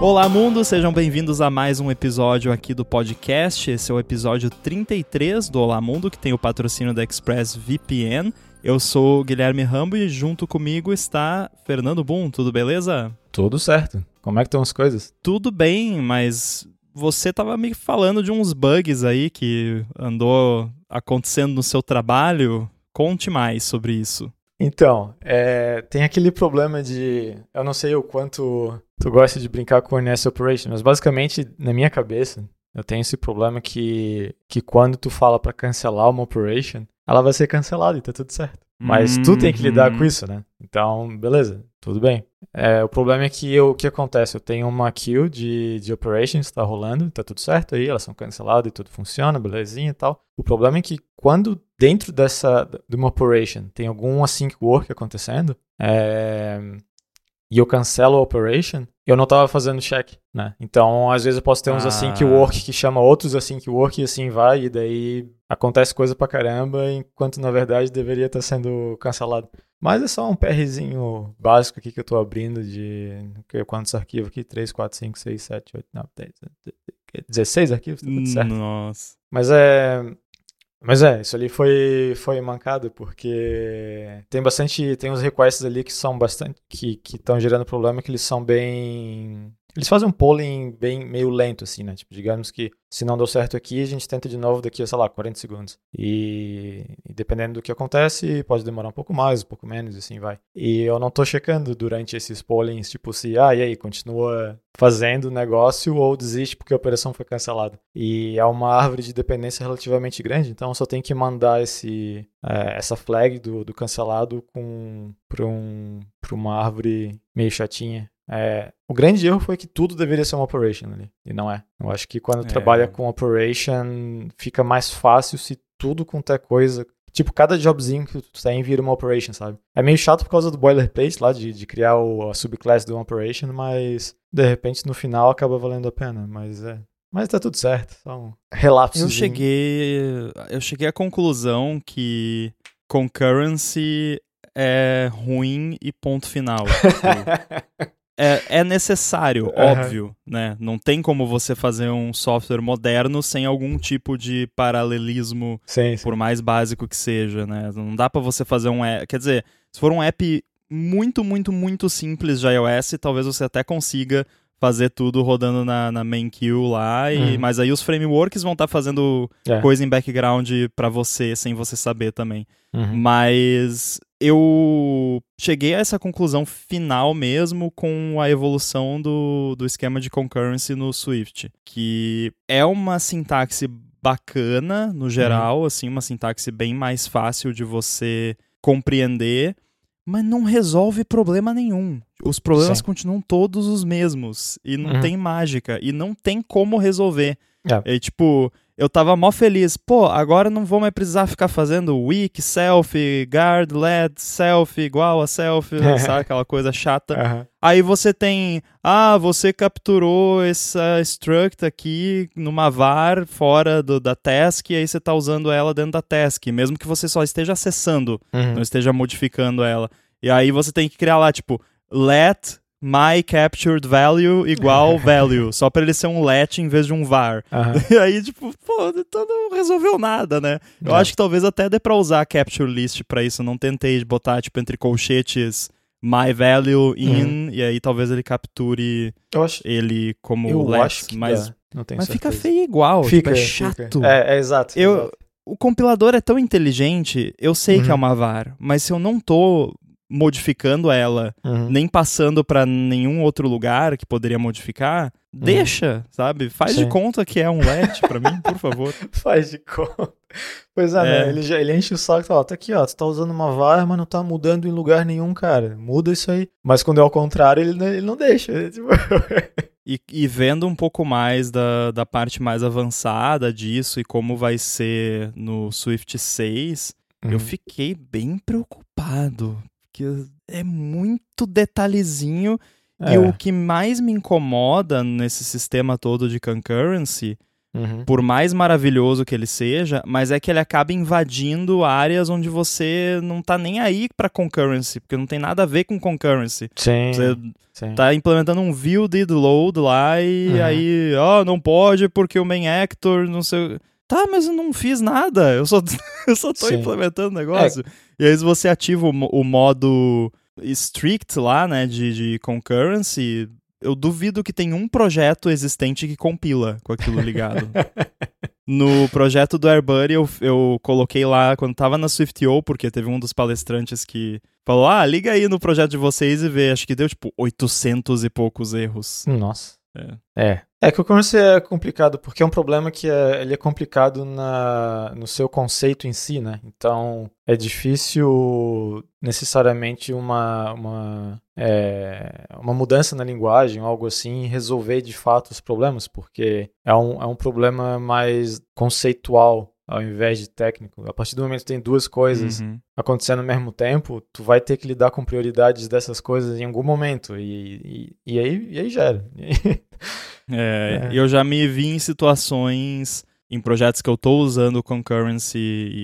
Olá, mundo! Sejam bem-vindos a mais um episódio aqui do podcast. Esse é o episódio 33 do Olá Mundo, que tem o patrocínio da ExpressVPN. Eu sou o Guilherme Rambo e junto comigo está Fernando Boom. Tudo beleza? Tudo certo. Como é que estão as coisas? Tudo bem, mas você estava me falando de uns bugs aí que andou acontecendo no seu trabalho. Conte mais sobre isso. Então, é, tem aquele problema de. Eu não sei o quanto tu gosta de brincar com o NS Operation, mas basicamente, na minha cabeça, eu tenho esse problema que, que quando tu fala para cancelar uma operation, ela vai ser cancelada e tá tudo certo. Mas tu tem que lidar com Uhum. isso, né? Então, beleza, tudo bem. É, o problema é que o que acontece? Eu tenho uma queue de, de operations tá rolando, tá tudo certo aí, elas são canceladas e tudo funciona, belezinha e tal. O problema é que quando dentro dessa de uma operation tem algum async work acontecendo, é, e eu cancelo a operation, eu não tava fazendo check, né? Então, às vezes eu posso ter uns Ah. async work que chama outros async work e assim vai, e daí acontece coisa pra caramba, enquanto na verdade deveria estar sendo cancelado. Mas é só um PRzinho básico aqui que eu tô abrindo de quantos arquivos aqui? 3, 4, 5, 6, 7, 8, 9, 10, 16 arquivos, tá tudo certo. Nossa. Mas é. Mas é, isso ali foi, foi mancado, porque tem bastante. Tem uns requests ali que são bastante. que estão gerando problema, que eles são bem. Eles fazem um polling bem meio lento, assim, né? Tipo, digamos que se não deu certo aqui, a gente tenta de novo daqui a, sei lá, 40 segundos. E, e dependendo do que acontece, pode demorar um pouco mais, um pouco menos, assim vai. E eu não tô checando durante esses pollings, tipo, se, ah, e aí, continua fazendo o negócio ou desiste porque a operação foi cancelada. E é uma árvore de dependência relativamente grande, então eu só tenho que mandar esse, é, essa flag do, do cancelado para um, pra uma árvore meio chatinha. É, o grande erro foi que tudo deveria ser uma operation ali, e não é. Eu acho que quando É. trabalha com operation, fica mais fácil se tudo quanto é coisa. Tipo, cada jobzinho que tu tem vira uma operation, sabe? É meio chato por causa do boilerplate lá, de, de criar o, a subclass de uma operation, mas de repente no final acaba valendo a pena. Mas é. Mas tá tudo certo. São relapsos. Eu cheguei, eu cheguei à conclusão que concurrency é ruim e ponto final. É, é necessário, Aham. óbvio, né? Não tem como você fazer um software moderno sem algum tipo de paralelismo, sim, sim. por mais básico que seja, né? Não dá pra você fazer um app, quer dizer, se for um app muito, muito, muito simples de iOS, talvez você até consiga fazer tudo rodando na, na main queue lá, e, Uhum. mas aí os frameworks vão estar fazendo É. coisa em background pra você, sem você saber também. Uhum. Mas eu cheguei a essa conclusão final mesmo com a evolução do, do esquema de concurrency no Swift, que é uma sintaxe bacana no geral, assim, uma sintaxe bem mais fácil de você compreender, mas não resolve problema nenhum. Os problemas Sim. continuam todos os mesmos e não Uhum. tem mágica e não tem como resolver. É. E tipo, eu tava mó feliz. Pô, agora não vou mais precisar ficar fazendo weak, self, guard, led, self, igual a self, sabe? Aquela coisa chata. Aham. Aí você tem, ah, você capturou essa struct aqui numa var fora do, da task, e aí você tá usando ela dentro da task, mesmo que você só esteja acessando, Uhum. não esteja modificando ela. E aí você tem que criar lá, tipo, let my captured value igual value, só pra ele ser um let em vez de um var. Aham. E aí, tipo, pô, então não resolveu nada, né? Eu É. acho que talvez até dê pra usar a capture list pra isso. Não tentei botar, tipo, entre colchetes my value in, Uhum. e aí talvez ele capture Eu acho, ele como eu let, acho que mas, dá. Não tenho mas fica certeza. feio igual, Fica, tipo, é fica. chato. É, é exato. Eu- exato. O compilador é tão inteligente, eu sei que é Uhum. uma var, mas se eu não tô modificando ela, Uhum. nem passando pra nenhum outro lugar que poderia modificar, deixa, sabe? Faz de Uhum. Sim. conta que é um let pra mim, por favor. Faz de conta. Pois é, É. né? Ele, já, ele enche o saco e fala, tá aqui, ó, tu tá usando uma var, mas não tá mudando em lugar nenhum, cara. Muda isso aí. Mas quando é ao contrário, ele, não- ele não deixa. Ele, tipo, E, e vendo um pouco mais da, da parte mais avançada disso e como vai ser no Swift 6, eu Uhum. fiquei bem preocupado. Porque é muito detalhezinho. E É. o que mais me incomoda nesse sistema todo de concurrency Uhum. por mais maravilhoso que ele seja, mas é que ele acaba invadindo áreas onde você não tá nem aí pra concurrency, porque não tem nada a ver com concurrency. Sim. Você sim. tá implementando um view did load lá e Uhum. aí, ó, não pode porque o main actor, não sei. Tá, mas eu não fiz nada. Eu só, eu só tô Sim. implementando o negócio. E aí, se você ativa o, o modo strict lá, né, de, de concurrency, eu duvido que tem um projeto existente que compila com aquilo ligado. No projeto do AirBuddy, eu, eu coloquei lá, quando tava na SwiftO, porque teve um dos palestrantes que falou, ah, liga aí no projeto de vocês e vê. Acho que deu, tipo, 800 e poucos erros. Nossa. É. É. É que o concurrency é complicado, porque é um problema que é, ele é complicado na, no seu conceito em si, né? Então, é difícil necessariamente uma, uma, é, uma mudança na linguagem, algo assim, resolver de fato os problemas, porque é um, é um problema mais conceitual ao invés de técnico. A partir do momento que tem duas coisas Uhum. acontecendo ao mesmo tempo, tu vai ter que lidar com prioridades dessas coisas em algum momento. E, e, e aí, e aí gera. É, É. Eu já me vi em situações, em projetos que eu tô usando concurrency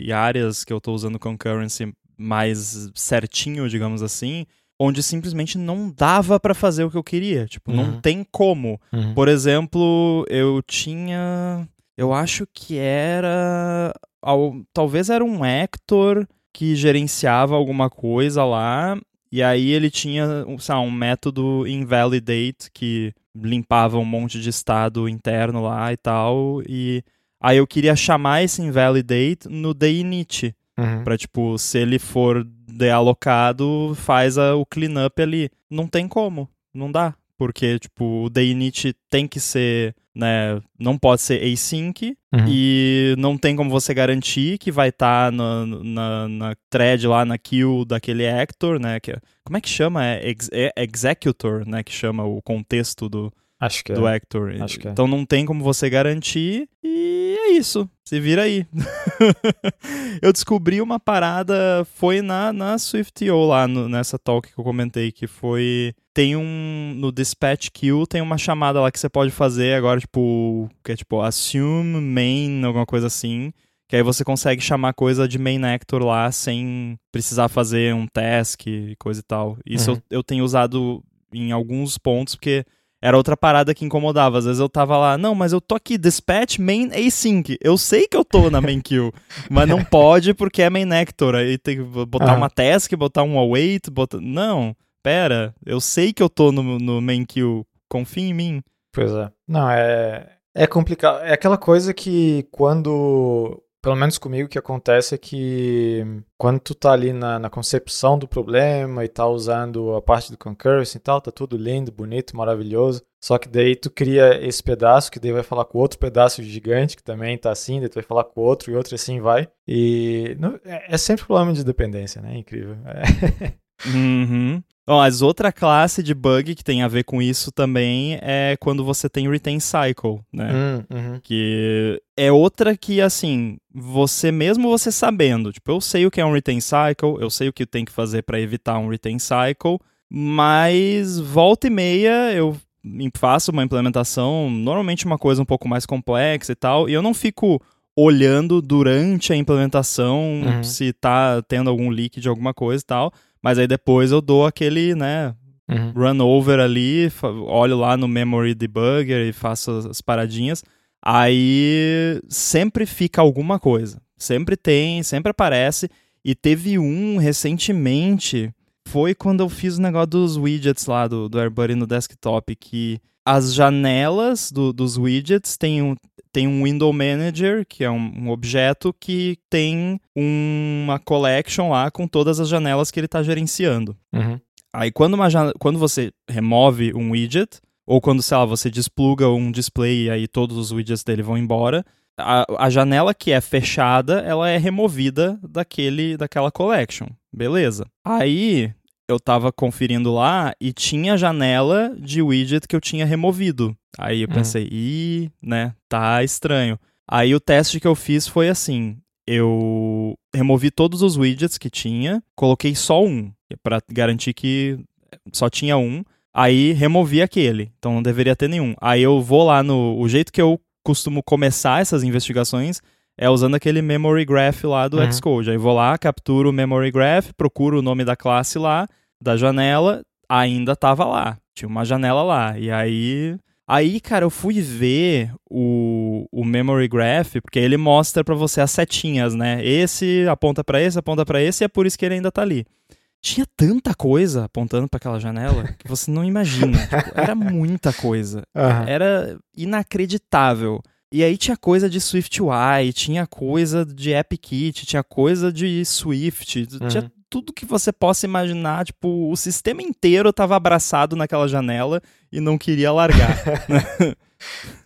e áreas que eu tô usando concurrency mais certinho, digamos assim, onde simplesmente não dava pra fazer o que eu queria. Tipo, não Uhum. tem como. Uhum. Por exemplo, eu tinha. Eu acho que era. al- Talvez era um Hector que gerenciava alguma coisa lá. E aí ele tinha um, lá, um método invalidate que limpava um monte de estado interno lá e tal. E aí eu queria chamar esse invalidate no init. Uhum. Pra, tipo, se ele for dealocado, faz a- o cleanup ali. Não tem como, não dá. Porque, tipo, o init tem que ser, né, não pode ser async Uhum. e não tem como você garantir que vai estar na, na, na thread lá, na queue daquele actor, né, que é- como é que chama? É, ex- é executor, né, que chama o contexto do, Acho que é. do actor. Acho que é. Então não tem como você garantir e é isso. Se vira aí. eu descobri uma parada, foi na, na SwiftO lá, no- nessa talk que eu comentei, que foi... Tem um... No Dispatch Queue tem uma chamada lá que você pode fazer agora, tipo... Que é tipo assume main, alguma coisa assim. Que aí você consegue chamar coisa de main actor lá sem precisar fazer um task e coisa e tal. Isso Uhum. eu, eu tenho usado em alguns pontos, porque era outra parada que incomodava. Às vezes eu tava lá, não, mas eu tô aqui, dispatch main async. Eu sei que eu tô na main queue, mas não pode porque é main actor. Aí tem que botar Aham. uma task, botar um await, botar... Não, pera, eu sei que eu tô no, no main queue. Confia em mim. Pois é. Não, é. É complicado. É aquela coisa que quando. Pelo menos comigo, o que acontece é que quando tu tá ali na, na concepção do problema e tá usando a parte do concurrency e tal, tá tudo lindo, bonito, maravilhoso. Só que daí tu cria esse pedaço que daí vai falar com outro pedaço gigante que também tá assim, daí tu vai falar com outro e outro e assim vai. E não- é, é sempre problema de dependência, né? Incrível. É. Uhum. Bom, as outra classe de bug que tem a ver com isso também é quando você tem retain cycle, né? Hum, uhum. Que é outra que, assim, você mesmo você sabendo, tipo, eu sei o que é um retain cycle, eu sei o que tem que fazer para evitar um retain cycle, mas volta e meia eu faço uma implementação, normalmente uma coisa um pouco mais complexa e tal, e eu não fico olhando durante a implementação Uhum. se tá tendo algum leak de alguma coisa e tal, mas aí depois eu dou aquele, né, Uhum. run over ali, olho lá no memory debugger e faço as paradinhas. Aí sempre fica alguma coisa. Sempre tem, sempre aparece. E teve um recentemente, foi quando eu fiz o negócio dos widgets lá do, do AirBuddy no desktop, que as janelas do- dos widgets tem um, tem um window manager, que é um, um objeto que tem uma collection lá com todas as janelas que ele está gerenciando. Uhum. Aí quando, uma quando você remove um widget, ou quando, sei lá, você despluga um display e aí todos os widgets dele vão embora, a, a janela que é fechada, ela é removida daquele, daquela collection. Beleza. Aí eu tava conferindo lá e tinha janela de widget que eu tinha removido. Aí eu Uhum. pensei, ih, né, tá estranho. Aí o teste que eu fiz foi assim: eu removi todos os widgets que tinha, coloquei só um, para garantir que só tinha um. Aí removi aquele, então não deveria ter nenhum. Aí eu vou lá no. O jeito que eu costumo começar essas investigações é usando aquele memory graph lá do Uhum. Xcode. Aí vou lá, capturo o memory graph, procuro o nome da classe lá, da janela, ainda tava lá. Tinha uma janela lá. E aí. Aí, cara, eu fui ver o, o memory graph, porque ele mostra pra você as setinhas, né? Esse aponta pra esse, aponta pra esse, e é por isso que ele ainda tá ali. Tinha tanta coisa apontando pra aquela janela que você não imagina. Tipo, era muita coisa. Aham. Era inacreditável. E aí tinha coisa de SwiftUI, tinha coisa de AppKit, tinha coisa de Swift, tinha tudo que você possa imaginar, tipo, o sistema inteiro tava abraçado naquela janela e não queria largar.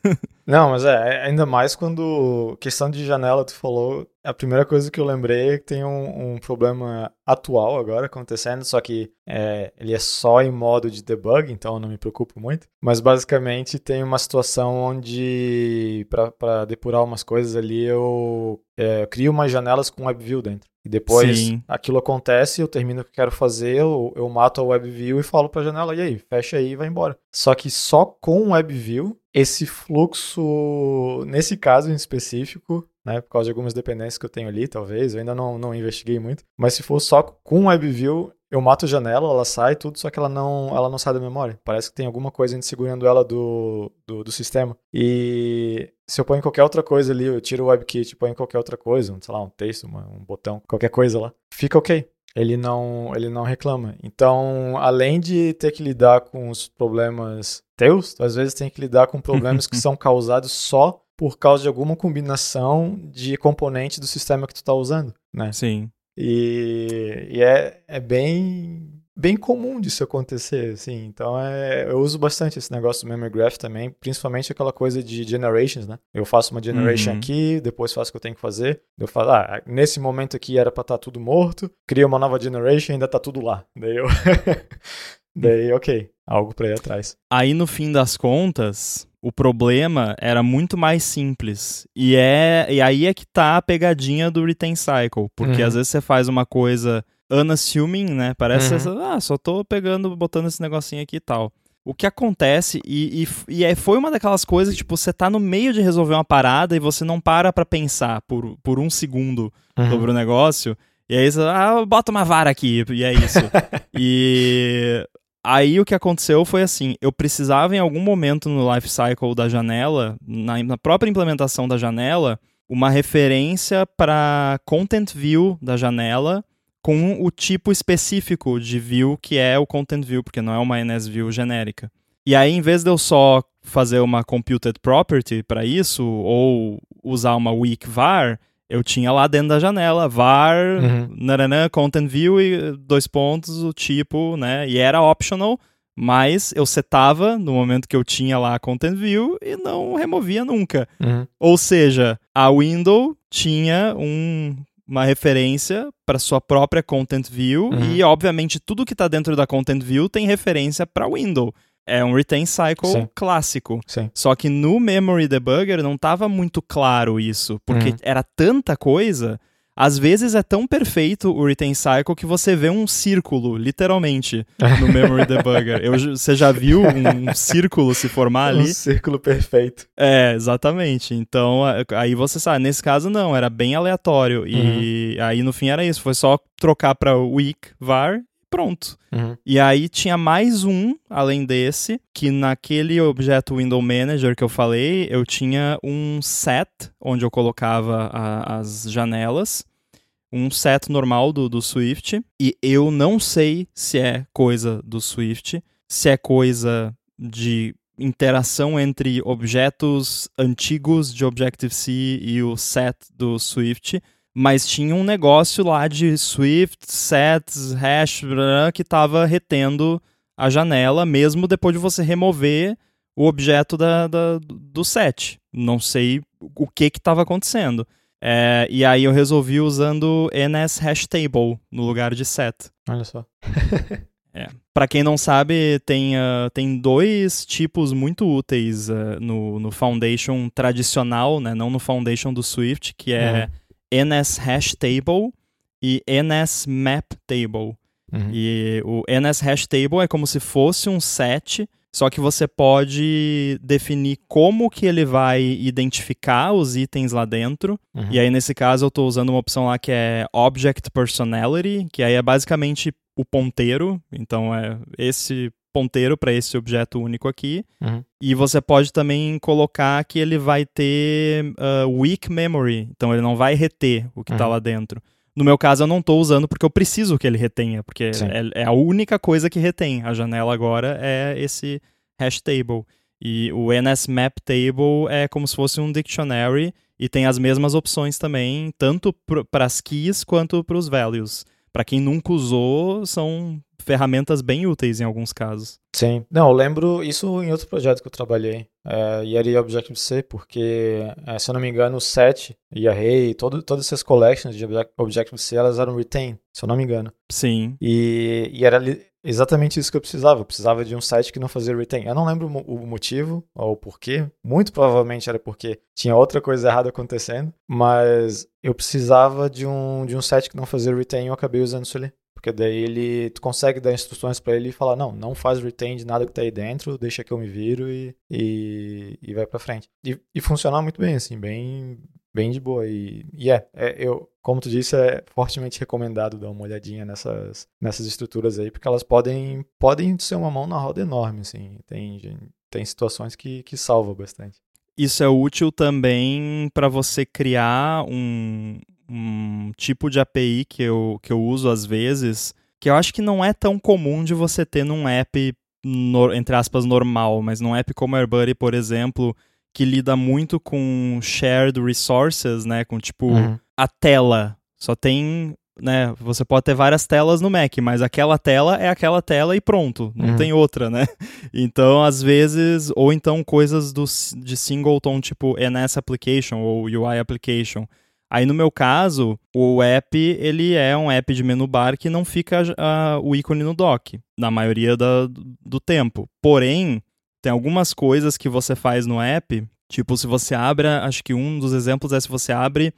Não, mas é, ainda mais quando questão de janela tu falou, a primeira coisa que eu lembrei é que tem um, um problema atual agora acontecendo, só que é, ele é só em modo de debug, então eu não me preocupo muito. Mas basicamente tem uma situação onde para depurar umas coisas ali eu, é, eu crio umas janelas com WebView dentro. E depois Sim. aquilo acontece, eu termino o que eu quero fazer, eu, eu mato a WebView e falo pra janela, e aí, fecha aí e vai embora. Só que só com o WebView, esse fluxo, nesse caso em específico, né, por causa de algumas dependências que eu tenho ali, talvez, eu ainda não, não investiguei muito, mas se for só com o WebView, eu mato a janela, ela sai tudo, só que ela não, ela não sai da memória. Parece que tem alguma coisa ainda segurando ela do, do, do sistema. E se eu ponho qualquer outra coisa ali, eu tiro o WebKit e ponho qualquer outra coisa, sei lá, um texto, uma- um botão, qualquer coisa lá, fica ok. Ele não, ele não reclama. Então, além de ter que lidar com os problemas teus, tu às vezes tem que lidar com problemas que são causados só por causa de alguma combinação de componente do sistema que tu está usando, né? Sim. E, e é, é bem, bem comum disso acontecer, assim. Então é, eu uso bastante esse negócio do Memory Graph também, principalmente aquela coisa de generations, né? Eu faço uma generation Uhum. aqui, depois faço o que eu tenho que fazer. Eu falo, ah, nesse momento aqui era pra estar tudo morto, cria uma nova generation e ainda tá tudo lá. Daí eu. Daí, ok, algo pra ir atrás. Aí, no fim das contas, o problema era muito mais simples. E, é, e aí é que tá a pegadinha do Retain Cycle. Porque Uhum. às vezes você faz uma coisa unassuming, né? Parece, Uhum. ah, só tô pegando, botando esse negocinho aqui e tal. O que acontece, e, e, e é- foi uma daquelas coisas que, tipo, você tá no meio de resolver uma parada e você não para pra pensar por, por um segundo sobre o negócio. E aí você, ah, bota uma vara aqui, e é isso. e aí o que aconteceu foi assim, eu precisava em algum momento no life cycle da janela, na, na própria implementação da janela, uma referência para content view da janela com o tipo específico de view que é o content view, porque não é uma NSView genérica. E aí, em vez de eu só fazer uma computed property para isso, ou usar uma weak var, eu tinha lá dentro da janela var, Uhum. naranã, content view e dois pontos, o tipo, né? E era optional, mas eu setava no momento que eu tinha lá a content view e não removia nunca. Uhum. Ou seja, a window tinha um- uma referência para sua própria content view Uhum. e obviamente tudo que está dentro da content view tem referência para window. É um retain cycle Sim. clássico. Sim. Só que no Memory Debugger não estava muito claro isso, porque Uhum. era tanta coisa. Às vezes é tão perfeito o Retain Cycle que você vê um círculo, literalmente, no Memory Debugger. Eu, você já viu um círculo se formar Um ali? círculo perfeito. É, exatamente. Então, aí você sabe, nesse caso não, era bem aleatório. E aí no fim era isso, foi só trocar para weak var pronto. Uhum. E aí tinha mais um, além desse, que naquele objeto Window Manager que eu falei, eu tinha um set, onde eu colocava a- as janelas, um set normal do, do Swift, e eu não sei se é coisa do Swift, se é coisa de interação entre objetos antigos de Objective-C e o set do Swift, mas tinha um negócio lá de Swift, sets, hash, que estava retendo a janela, mesmo depois de você remover o objeto da, da- do set. Não sei o que estava acontecendo. É, e aí eu resolvi usando ns hash table no lugar de set. Olha só. Para quem não sabe, tem, ah, tem dois tipos muito úteis ah, no, no Foundation tradicional, né? não no Foundation do Swift, que é ns hash table e ns map table. Uhum. E o ns hash table é como se fosse um set Só que você pode definir como que ele vai identificar os itens lá dentro. Uhum. E aí, nesse caso, eu estou usando uma opção lá que é Object Personality, que aí é basicamente o ponteiro. Então, é esse ponteiro para esse objeto único aqui. Uhum. E você pode também colocar que ele vai ter uh, weak memory. Então, ele não vai reter o que está uhum. lá dentro. No meu caso, eu não estou usando porque eu preciso que ele retenha, porque é, é, a única coisa que retém. A janela agora é esse hash table. E o NSMap table é como se fosse um dictionary e tem as mesmas opções também, tanto para as keys quanto para os values. Para quem nunca usou, são ferramentas bem úteis em alguns casos. Sim. Não, eu lembro isso em outro projeto que eu trabalhei. É, e era Objective-C, porque, é, se eu não me engano, o set e array, todo, todas essas collections de Objective-C, elas eram retain, se eu não me engano. Sim. E, e era exatamente isso que eu precisava. Eu precisava de um site que não fazia retain. Eu não lembro o motivo ou o porquê. Muito provavelmente era porque tinha outra coisa errada acontecendo. Mas eu precisava de um, de um site que não fazia retain e eu acabei usando isso ali. Porque daí ele, tu consegue dar instruções para ele e falar, não, não faz retain de nada que tá aí dentro, deixa que eu me viro e, e, e vai para frente. E, e funcionar muito bem, assim, bem, bem de boa. E, e é, é, eu, como tu disse, é fortemente recomendado dar uma olhadinha nessas, nessas estruturas aí, porque elas podem, podem ser uma mão na roda enorme, assim. Tem, tem situações que, que salva bastante. Isso é útil também para você criar um, um tipo de API que eu, que eu uso às vezes, que eu acho que não é tão comum de você ter num app, no, entre aspas, normal, mas num app como AirBuddy, por exemplo, que lida muito com shared resources, né? Com tipo uhum. a tela. Só tem. Né, você pode ter várias telas no Mac, mas aquela tela é aquela tela e pronto, não uhum. tem outra, né? Então, às vezes, ou então coisas do, de singleton, tipo NS Application ou UI Application, Aí no meu caso, o app ele é um app de menu bar que não fica uh, o ícone no dock, na maioria da, do tempo. Porém, tem algumas coisas que você faz no app, tipo se você abre, acho que um dos exemplos é se você abre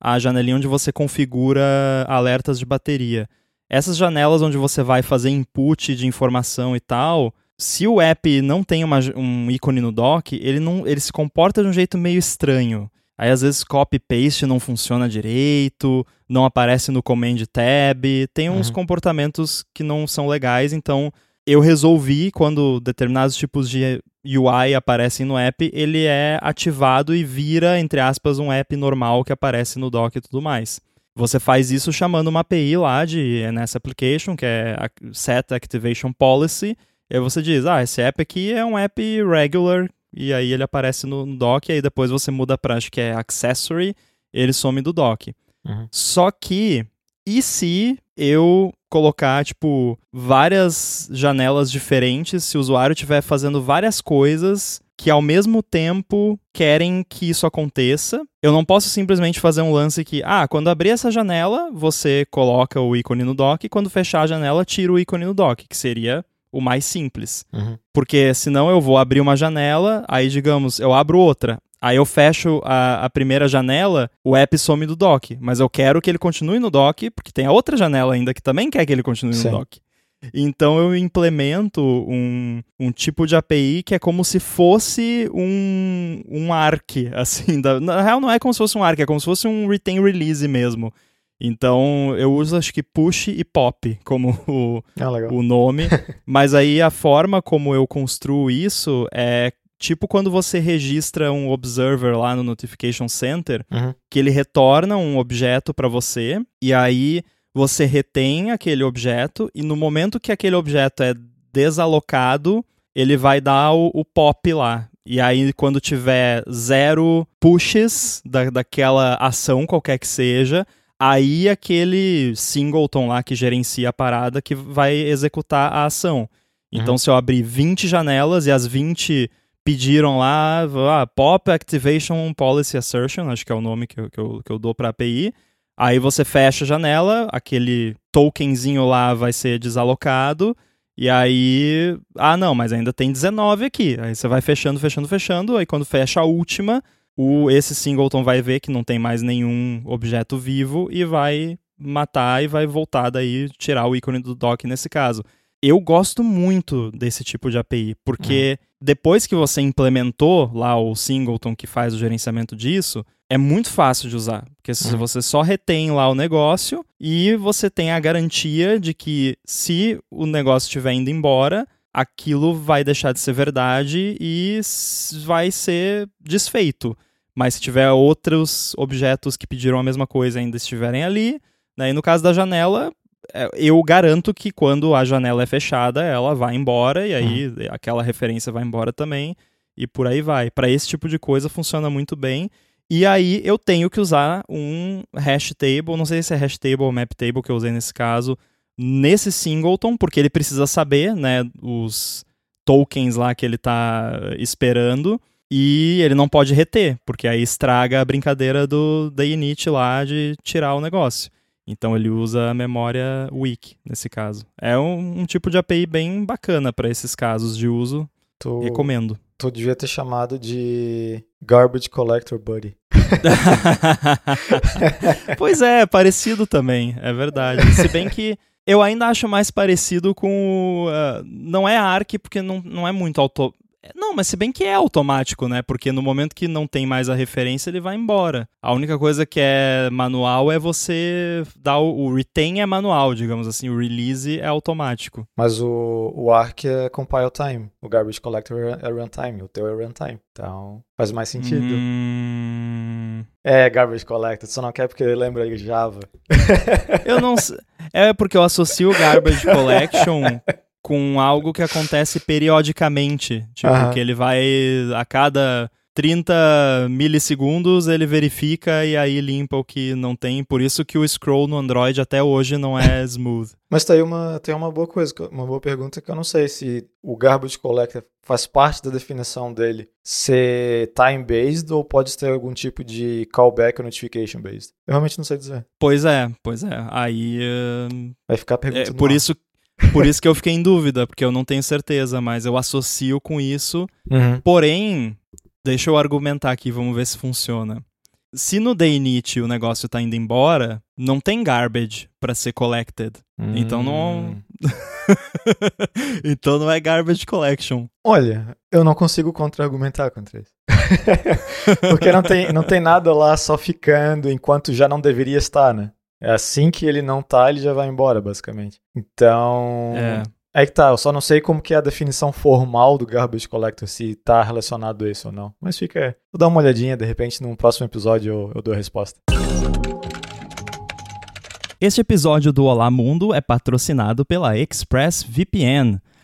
a janelinha onde você configura alertas de bateria. Essas janelas onde você vai fazer input de informação e tal, se o app não tem uma, um ícone no dock, ele, não, ele se comporta de um jeito meio estranho. Aí às vezes copy paste não funciona direito, não aparece no command tab, tem uns uhum. comportamentos que não são legais, então eu resolvi quando determinados tipos de UI aparecem no app, ele é ativado e vira entre aspas um app normal que aparece no dock e tudo mais. Você faz isso chamando uma API lá de NS Application, que é Set Activation Policy, e aí você diz, ah, esse app aqui é um app regular e aí ele aparece no, no dock, e aí depois você muda para acho que é accessory, ele some do dock. Uhum. Só que, e se eu colocar, tipo, várias janelas diferentes, se o usuário estiver fazendo várias coisas que ao mesmo tempo querem que isso aconteça. Eu não posso simplesmente fazer um lance que, ah, quando abrir essa janela, você coloca o ícone no dock, e quando fechar a janela, tira o ícone no dock, que seria o mais simples. Uhum. Porque senão eu vou abrir uma janela, aí digamos, eu abro outra. Aí eu fecho a, a, primeira janela, o app some do dock. Mas eu quero que ele continue no dock, porque tem a outra janela ainda que também quer que ele continue Sim. no dock. Então eu implemento um, um tipo de API que é como se fosse um, um ARC, assim. Da, na real não é como se fosse um ARC, é como se fosse um retain release mesmo. Então eu uso acho que push e pop como o, ah, o nome. mas aí a forma como eu construo isso é tipo quando você registra um observer lá no Notification Center, uhum. que ele retorna um objeto para você, e aí você retém aquele objeto, e no momento que aquele objeto é desalocado, ele vai dar o, o pop lá. E aí, quando tiver zero pushes da, daquela ação, qualquer que seja, aí aquele singleton lá que gerencia a parada que vai executar a ação. Então, uhum. se eu abrir 20 janelas e as 20 pediram lá, ah, Pop Activation Policy Assertion, acho que é o nome que eu, que eu, que eu dou para a API. Aí você fecha a janela, aquele tokenzinho lá vai ser desalocado, e aí, ah não, mas ainda tem 19 aqui. Aí você vai fechando, fechando, fechando, aí quando fecha a última, o, esse singleton vai ver que não tem mais nenhum objeto vivo e vai matar e vai voltar daí, tirar o ícone do dock nesse caso. Eu gosto muito desse tipo de API, porque uhum. depois que você implementou lá o Singleton que faz o gerenciamento disso, é muito fácil de usar. Porque uhum. você só retém lá o negócio e você tem a garantia de que se o negócio estiver indo embora, aquilo vai deixar de ser verdade e vai ser desfeito. Mas se tiver outros objetos que pediram a mesma coisa ainda estiverem ali, né? E no caso da janela, eu garanto que quando a janela é fechada, ela vai embora e aí uhum. aquela referência vai embora também e por aí vai. Para esse tipo de coisa funciona muito bem. E aí eu tenho que usar um hash table, não sei se é hash table ou map table que eu usei nesse caso, nesse singleton, porque ele precisa saber, né, os tokens lá que ele está esperando e ele não pode reter, porque aí estraga a brincadeira do da init lá de tirar o negócio. Então ele usa a memória weak nesse caso. É um, um tipo de API bem bacana para esses casos de uso. Tu, Recomendo. Tu devia ter chamado de Garbage Collector Buddy. pois é, parecido também, é verdade. Se bem que eu ainda acho mais parecido com. Uh, não é Arc, porque não, não é muito auto, não, mas se bem que é automático, né? Porque no momento que não tem mais a referência, ele vai embora. A única coisa que é manual é você dar o, o retain é manual, digamos assim, o release é automático. Mas o, o ARC é compile time, o garbage collector é runtime, o teu é runtime. Então faz mais sentido. Hum... É, garbage collector, só não quer porque lembra Java. eu não sei. É porque eu associo o garbage collection com algo que acontece periodicamente. Tipo, uhum. que ele vai a cada 30 milissegundos ele verifica e aí limpa o que não tem. Por isso que o scroll no Android até hoje não é smooth. Mas tem uma, tem uma boa coisa, uma boa pergunta que eu não sei se o garbage collector faz parte da definição dele ser time-based ou pode ter algum tipo de callback ou notification-based. Eu realmente não sei dizer. Pois é, pois é. Aí... Uh... Vai ficar perguntando. É, por isso por isso que eu fiquei em dúvida, porque eu não tenho certeza, mas eu associo com isso. Uhum. Porém, deixa eu argumentar aqui, vamos ver se funciona. Se no day init o negócio tá indo embora, não tem garbage para ser collected. Hum. Então não. Hum. então não é garbage collection. Olha, eu não consigo contra-argumentar contra isso. Porque não tem, não tem nada lá só ficando enquanto já não deveria estar, né? É assim que ele não tá, ele já vai embora, basicamente. Então. É. É que tá, eu só não sei como que é a definição formal do Garbage Collector, se tá relacionado a isso ou não. Mas fica. Vou dar uma olhadinha, de repente, num próximo episódio eu, eu dou a resposta. Este episódio do Olá Mundo é patrocinado pela ExpressVPN.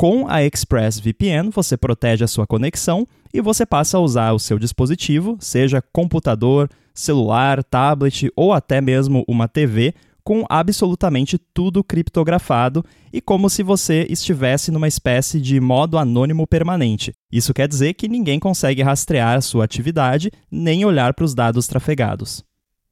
Com a ExpressVPN, você protege a sua conexão e você passa a usar o seu dispositivo, seja computador, celular, tablet ou até mesmo uma TV, com absolutamente tudo criptografado e como se você estivesse numa espécie de modo anônimo permanente. Isso quer dizer que ninguém consegue rastrear a sua atividade nem olhar para os dados trafegados.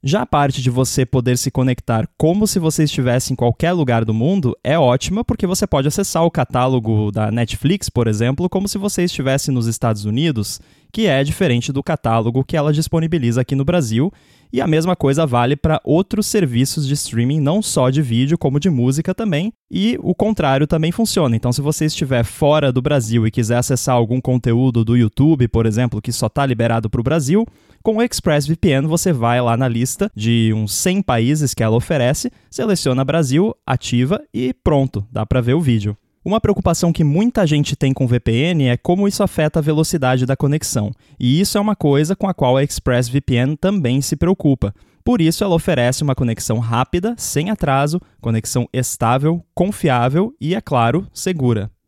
Já a parte de você poder se conectar como se você estivesse em qualquer lugar do mundo é ótima porque você pode acessar o catálogo da Netflix, por exemplo, como se você estivesse nos Estados Unidos, que é diferente do catálogo que ela disponibiliza aqui no Brasil e a mesma coisa vale para outros serviços de streaming, não só de vídeo, como de música também. E o contrário também funciona. Então, se você estiver fora do Brasil e quiser acessar algum conteúdo do YouTube, por exemplo, que só está liberado para o Brasil, com o ExpressVPN você vai lá na lista de uns 100 países que ela oferece, seleciona Brasil, ativa e pronto, dá para ver o vídeo. Uma preocupação que muita gente tem com VPN é como isso afeta a velocidade da conexão, e isso é uma coisa com a qual a ExpressVPN também se preocupa. Por isso, ela oferece uma conexão rápida, sem atraso, conexão estável, confiável e, é claro, segura.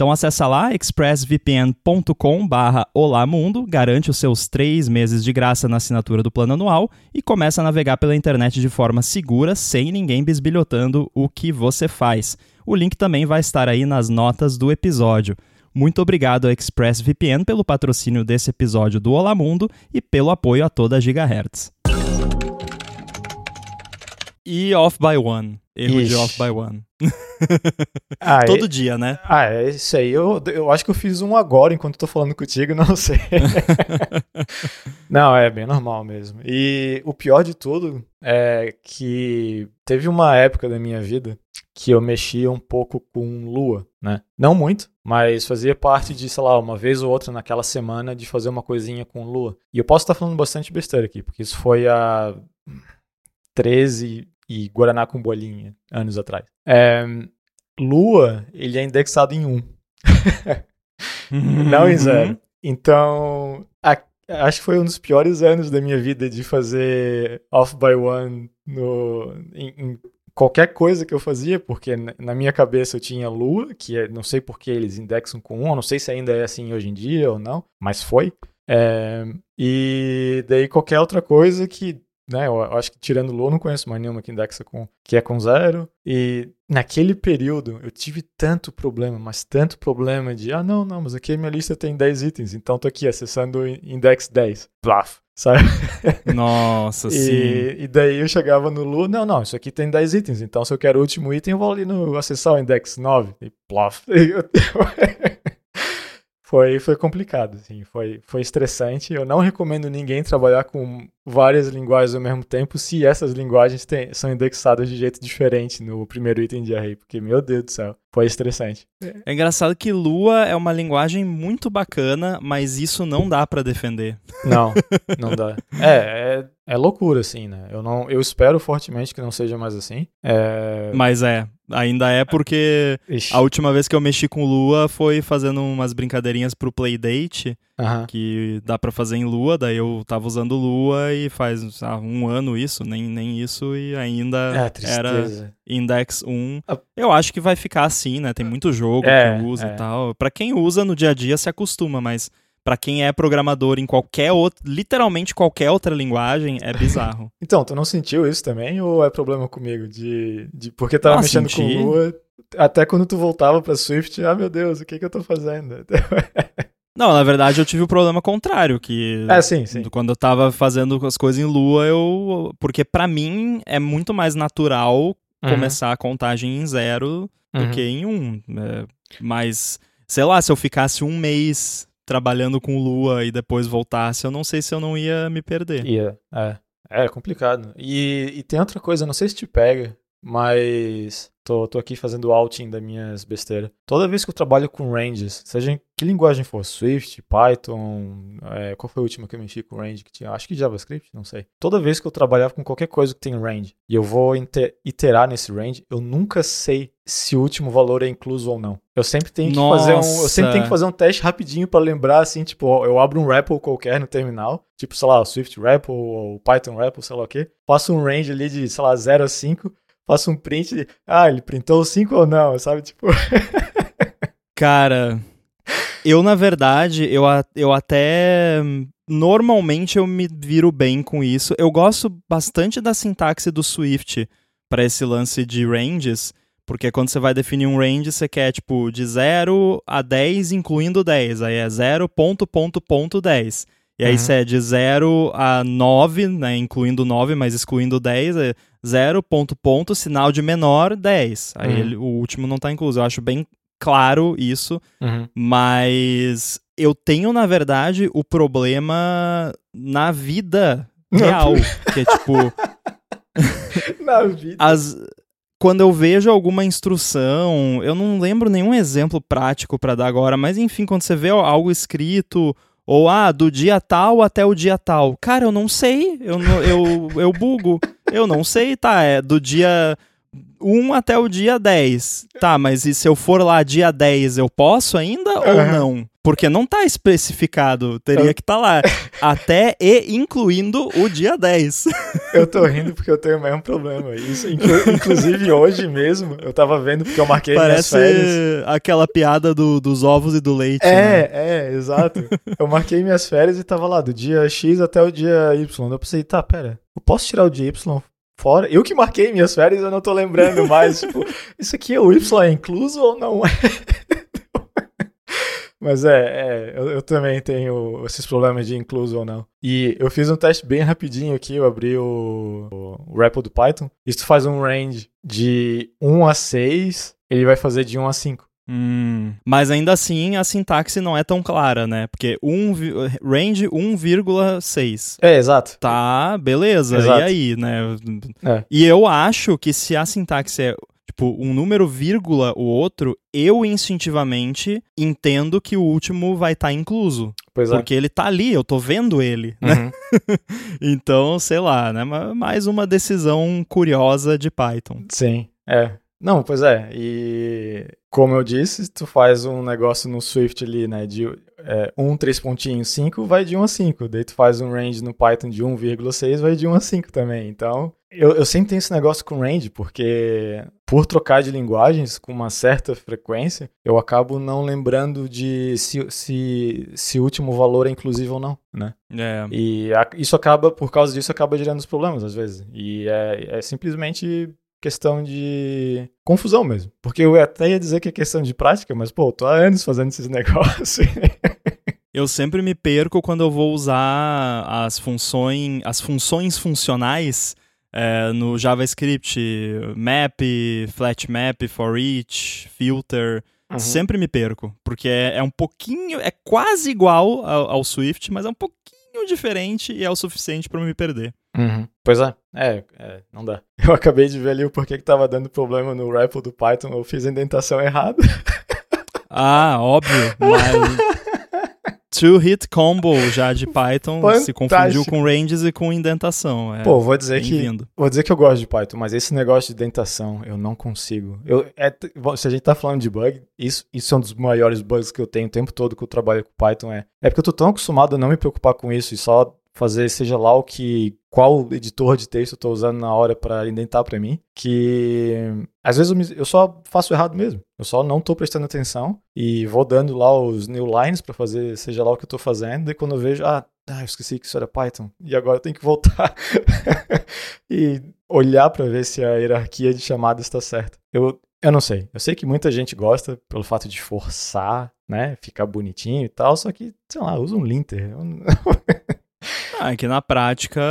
Então acessa lá expressvpn.com barra Mundo, garante os seus três meses de graça na assinatura do plano anual e começa a navegar pela internet de forma segura, sem ninguém bisbilhotando o que você faz. O link também vai estar aí nas notas do episódio. Muito obrigado a ExpressVPN pelo patrocínio desse episódio do Olá Mundo e pelo apoio a toda a Gigahertz. E off by one. Erro Ixi. de off by one. Ah, Todo é... dia, né? Ah, é isso aí. Eu, eu acho que eu fiz um agora enquanto tô falando contigo, não sei. não, é bem normal mesmo. E o pior de tudo é que teve uma época da minha vida que eu mexia um pouco com lua, né? Não muito, mas fazia parte de, sei lá, uma vez ou outra naquela semana de fazer uma coisinha com lua. E eu posso estar falando bastante besteira aqui, porque isso foi há 13 e Guaraná com bolinha anos atrás. É, lua, ele é indexado em 1. Não em 0. Uhum. Então, a, acho que foi um dos piores anos da minha vida de fazer off by one no, em, em qualquer coisa que eu fazia, porque na minha cabeça eu tinha Lua, que é, não sei por que eles indexam com 1, não sei se ainda é assim hoje em dia ou não, mas foi. É, e daí qualquer outra coisa que né? Eu acho que tirando eu não conheço mais nenhuma que indexa com que é com zero. E naquele período eu tive tanto problema, mas tanto problema de ah, não, não, mas aqui a minha lista tem 10 itens, então tô aqui acessando o index 10. Plaf, sabe? Nossa, e, sim. E daí eu chegava no Lua, não, não, isso aqui tem 10 itens, então se eu quero o último item, eu vou ali no acessar o index 9 e plaf. foi, foi complicado, assim, foi, foi estressante. Eu não recomendo ninguém trabalhar com várias linguagens ao mesmo tempo se essas linguagens tem, são indexadas de jeito diferente no primeiro item de array, porque, meu Deus do céu, foi estressante. É engraçado que Lua é uma linguagem muito bacana, mas isso não dá para defender. Não, não dá. É, é, é, loucura, assim, né? Eu, não, eu espero fortemente que não seja mais assim. É... Mas é, ainda é porque Ixi. a última vez que eu mexi com Lua foi fazendo umas brincadeirinhas pro Playdate, que dá para fazer em Lua, daí eu tava usando Lua e faz ah, um ano isso, nem, nem isso, e ainda é, era Index 1. Eu acho que vai ficar assim, né? Tem muito jogo é, que usa é. e tal. Pra quem usa no dia a dia se acostuma, mas para quem é programador em qualquer outra, literalmente qualquer outra linguagem, é bizarro. então, tu não sentiu isso também ou é problema comigo de, de porque tava ah, mexendo senti. com Lua, até quando tu voltava para Swift, ah meu Deus, o que que eu tô fazendo? Não, na verdade eu tive o problema contrário, que é, sim, sim. quando eu tava fazendo as coisas em Lua, eu porque para mim é muito mais natural uhum. começar a contagem em zero do uhum. que em um. É, mas sei lá, se eu ficasse um mês trabalhando com Lua e depois voltasse, eu não sei se eu não ia me perder. Ia, é. É complicado. E, e tem outra coisa, não sei se te pega, mas tô, tô aqui fazendo outing das minhas besteiras. Toda vez que eu trabalho com ranges, seja em que linguagem for, Swift, Python, é, qual foi a última que eu mexi com range que tinha? Acho que JavaScript, não sei. Toda vez que eu trabalhava com qualquer coisa que tem range e eu vou iterar nesse range, eu nunca sei se o último valor é incluso ou não. Eu sempre tenho que Nossa. fazer um, eu sempre tenho que fazer um teste rapidinho para lembrar assim, tipo, eu abro um REPL qualquer no terminal, tipo, sei lá, Swift REPL ou Python REPL, sei lá o quê. Faço um range ali de, sei lá, 0 a 5 faço um print de, ah, ele printou 5 ou não, sabe? Tipo. Cara, eu na verdade, eu, eu até. Normalmente eu me viro bem com isso. Eu gosto bastante da sintaxe do Swift para esse lance de ranges, porque quando você vai definir um range, você quer tipo de 0 a 10, incluindo 10. Aí é 0, ponto, ponto, ponto, 10. E aí, uhum. se é de 0 a 9, né, incluindo 9, mas excluindo 10, é 0, ponto, ponto, sinal de menor, 10. Aí uhum. ele, o último não está incluso. Eu acho bem claro isso, uhum. mas eu tenho, na verdade, o problema na vida real, que é tipo... na vida. As, quando eu vejo alguma instrução, eu não lembro nenhum exemplo prático para dar agora, mas enfim, quando você vê algo escrito ou, ah, do dia tal até o dia tal. Cara, eu não sei. Eu, eu, eu bugo. Eu não sei, tá? É do dia 1 até o dia 10. Tá, mas e se eu for lá dia 10, eu posso ainda ou Aham. não? Porque não tá especificado, teria que estar lá. até e incluindo o dia 10. Eu tô rindo porque eu tenho o mesmo problema. Isso, inclu- inclusive hoje mesmo, eu tava vendo porque eu marquei Parece minhas férias. aquela piada do- dos ovos e do leite. né? É, é, exato. Eu marquei minhas férias e tava lá, do dia X até o dia Y. Eu pensei, tá, pera, eu posso tirar o dia Y fora? Eu que marquei minhas férias, eu não tô lembrando mais. tipo, isso aqui, o Y é incluso ou não é? Mas é, é eu, eu também tenho esses problemas de incluso ou não. E eu fiz um teste bem rapidinho aqui, eu abri o, o, REPL do Python. Isso faz um range de 1 a 6, ele vai fazer de 1 a 5. Hum, mas ainda assim a sintaxe não é tão clara, né? Porque um, range 1,6. É, exato. Tá, beleza. Exato. E aí, né? É. E eu acho que se a sintaxe é tipo um número vírgula o outro, eu instintivamente entendo que o último vai estar incluso, Pois é. porque ele tá ali, eu tô vendo ele, né? Uhum. Então, sei lá, né? Ma- Mais uma decisão curiosa de Python. Sim, é. Não, pois é. E como eu disse, tu faz um negócio no Swift ali, né? De é, 1, 3 pontinhos, 5, vai de 1 a 5. Daí tu faz um range no Python de 1,6, vai de 1 a 5 também. Então, eu, eu sempre tenho esse negócio com range, porque por trocar de linguagens com uma certa frequência, eu acabo não lembrando de se, se, se o último valor é inclusivo ou não, né? É. E a- isso acaba, por causa disso, acaba gerando os problemas às vezes. E é, é simplesmente questão de confusão mesmo. Porque eu até ia dizer que é questão de prática, mas, pô, eu tô há anos fazendo esses negócios. Eu sempre me perco quando eu vou usar as funções, as funções funcionais é, no JavaScript, map, flat map, for each, filter. Uhum. Sempre me perco, porque é, é um pouquinho, é quase igual ao, ao Swift, mas é um pouquinho diferente e é o suficiente para me perder. Uhum. Pois é. é, é, não dá. Eu acabei de ver ali o porquê que tava dando problema no REPL do Python, eu fiz a indentação errada. Ah, óbvio, mas two-hit combo já de Python se confundiu Fantástico. com ranges e com indentação. É, Pô, vou dizer que. Vou dizer que eu gosto de Python, mas esse negócio de dentação eu não consigo. Eu, é, se a gente tá falando de bug, isso, isso é um dos maiores bugs que eu tenho o tempo todo que eu trabalho com Python. É, é porque eu tô tão acostumado a não me preocupar com isso e só fazer seja lá o que. qual editor de texto eu tô usando na hora pra indentar pra mim, que às vezes eu, me- eu só faço errado mesmo. Eu só não tô prestando atenção e vou dando lá os new lines pra fazer seja lá o que eu tô fazendo, e quando eu vejo, ah, ah, eu esqueci que isso era Python. E agora eu tenho que voltar e olhar pra ver se a hierarquia de chamadas está certa. Eu, eu não sei. Eu sei que muita gente gosta pelo fato de forçar, né? Ficar bonitinho e tal, só que, sei lá, usa um linter. Ah, é que na prática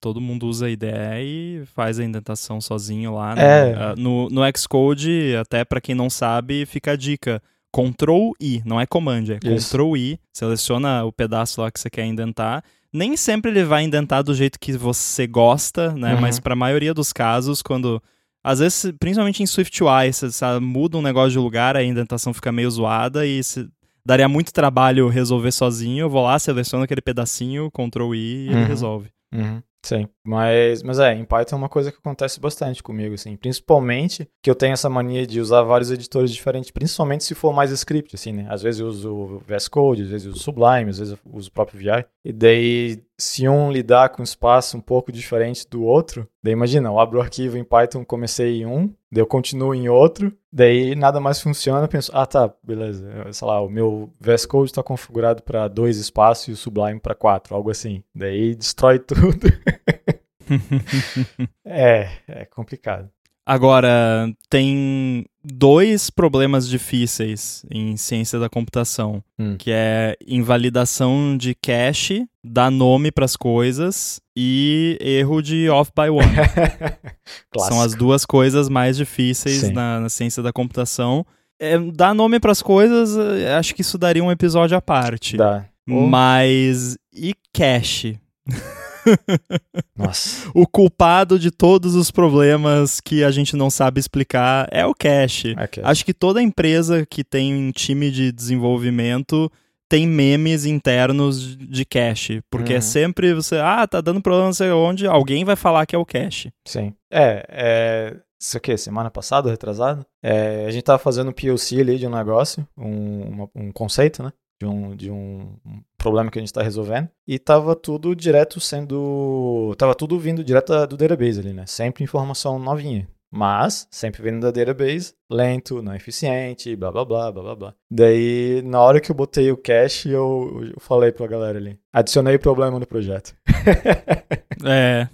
todo mundo usa a IDE e faz a indentação sozinho lá. Né? É. Ah, No, no Xcode, até pra quem não sabe, fica a dica. Ctrl I, não é command, é Isso. Ctrl I, seleciona o pedaço lá que você quer indentar. Nem sempre ele vai indentar do jeito que você gosta, né? Uhum. Mas pra maioria dos casos, quando. Às vezes, principalmente em SwiftUI, você, você muda um negócio de lugar, a indentação fica meio zoada e se- daria muito trabalho resolver sozinho. Eu vou lá, seleciono aquele pedacinho, Ctrl I e ele Uhum. resolve. Uhum, sim. Mas, mas é, em Python é uma coisa que acontece bastante comigo, assim. Principalmente que eu tenho essa mania de usar vários editores diferentes, principalmente se for mais script, assim, né? Às vezes eu uso o VS Code, às vezes eu uso Sublime, às vezes eu uso o próprio VI. E daí, se um lidar com espaço um pouco diferente do outro, daí imagina, eu abro o arquivo em Python, comecei em um, daí eu continuo em outro, daí nada mais funciona, eu penso, ah tá, beleza, sei lá, o meu VS Code está configurado para dois espaços e o Sublime para quatro, algo assim. Daí destrói tudo. é, é complicado. Agora, tem dois problemas difíceis em ciência da computação, Hum. que é invalidação de cache, dar nome para as coisas e erro de off by one. São as duas coisas mais difíceis na, na ciência da computação. É, dar nome para as coisas, eh, acho que isso daria um episódio à parte. Dá. Mas e cache? Nossa. O culpado de todos os problemas que a gente não sabe explicar é o cache. É Acho que toda empresa que tem um time de desenvolvimento tem memes internos de cache. Porque é Uhum. sempre você, ah, tá dando problema não sei onde, alguém vai falar que é o cache. Sim. É, é, isso aqui, semana passada, retrasado, é, a gente tava fazendo um POC ali de um negócio, um, uma, um conceito, né? De um, de um problema que a gente está resolvendo. E tava tudo direto sendo. Tava tudo vindo direto do database ali, né? Sempre informação novinha. Mas, sempre vindo da database, lento, não eficiente, blá blá blá blá blá blá. Daí, na hora que eu botei o cache, eu, eu falei pra galera ali: adicionei problema no projeto. É.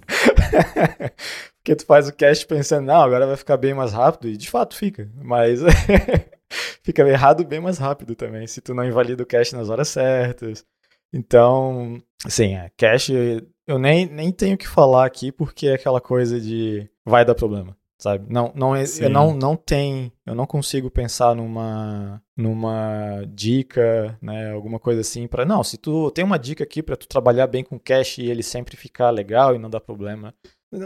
Porque tu faz o cache pensando, não, agora vai ficar bem mais rápido, e de fato fica. Mas fica errado bem mais rápido também, se tu não invalida o cache nas horas certas. Então, assim, cache eu nem, nem tenho que falar aqui porque é aquela coisa de vai dar problema sabe? Não, não, é, eu não, não tem, eu não consigo pensar numa, numa dica, né, alguma coisa assim para não. Se tu tem uma dica aqui para tu trabalhar bem com cache e ele sempre ficar legal e não dar problema,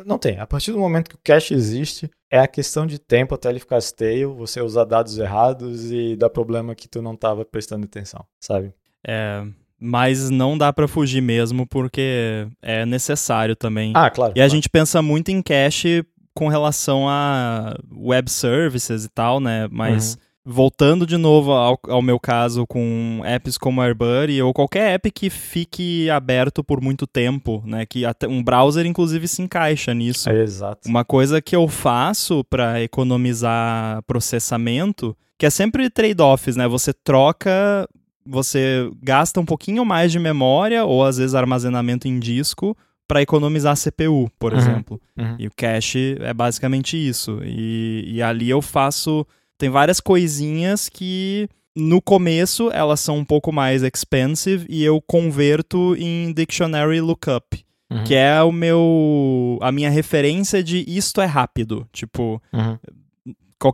não tem. A partir do momento que o cache existe, é a questão de tempo até ele ficar stale, você usar dados errados e dar problema que tu não estava prestando atenção, sabe? É, mas não dá para fugir mesmo porque é necessário também. Ah, claro. E claro. a gente pensa muito em cache com relação a web services e tal, né? Mas uhum. Voltando de novo ao, ao, meu caso com apps como AirBuddy ou qualquer app que fique aberto por muito tempo, né? Que até um browser inclusive se encaixa nisso. É, exato. Uma coisa que eu faço para economizar processamento, que é sempre trade-offs, né? Você troca você gasta um pouquinho mais de memória ou às vezes armazenamento em disco para economizar CPU, por uhum, exemplo. Uhum. E o cache é basicamente isso. E, e ali eu faço. Tem várias coisinhas que no começo elas são um pouco mais expensive e eu converto em dictionary lookup, uhum. que é o meu a minha referência de isto é rápido, tipo, uhum.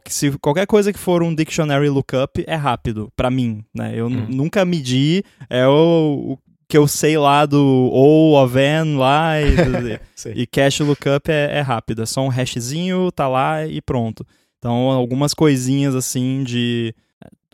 se qualquer coisa que for um dictionary lookup é rápido para mim, né? Eu uhum. nunca medi, é o, o que eu sei lá do ou Oven lá e, e cache lookup é, é rápido, é só um hashzinho, tá lá e pronto. Então, algumas coisinhas assim de.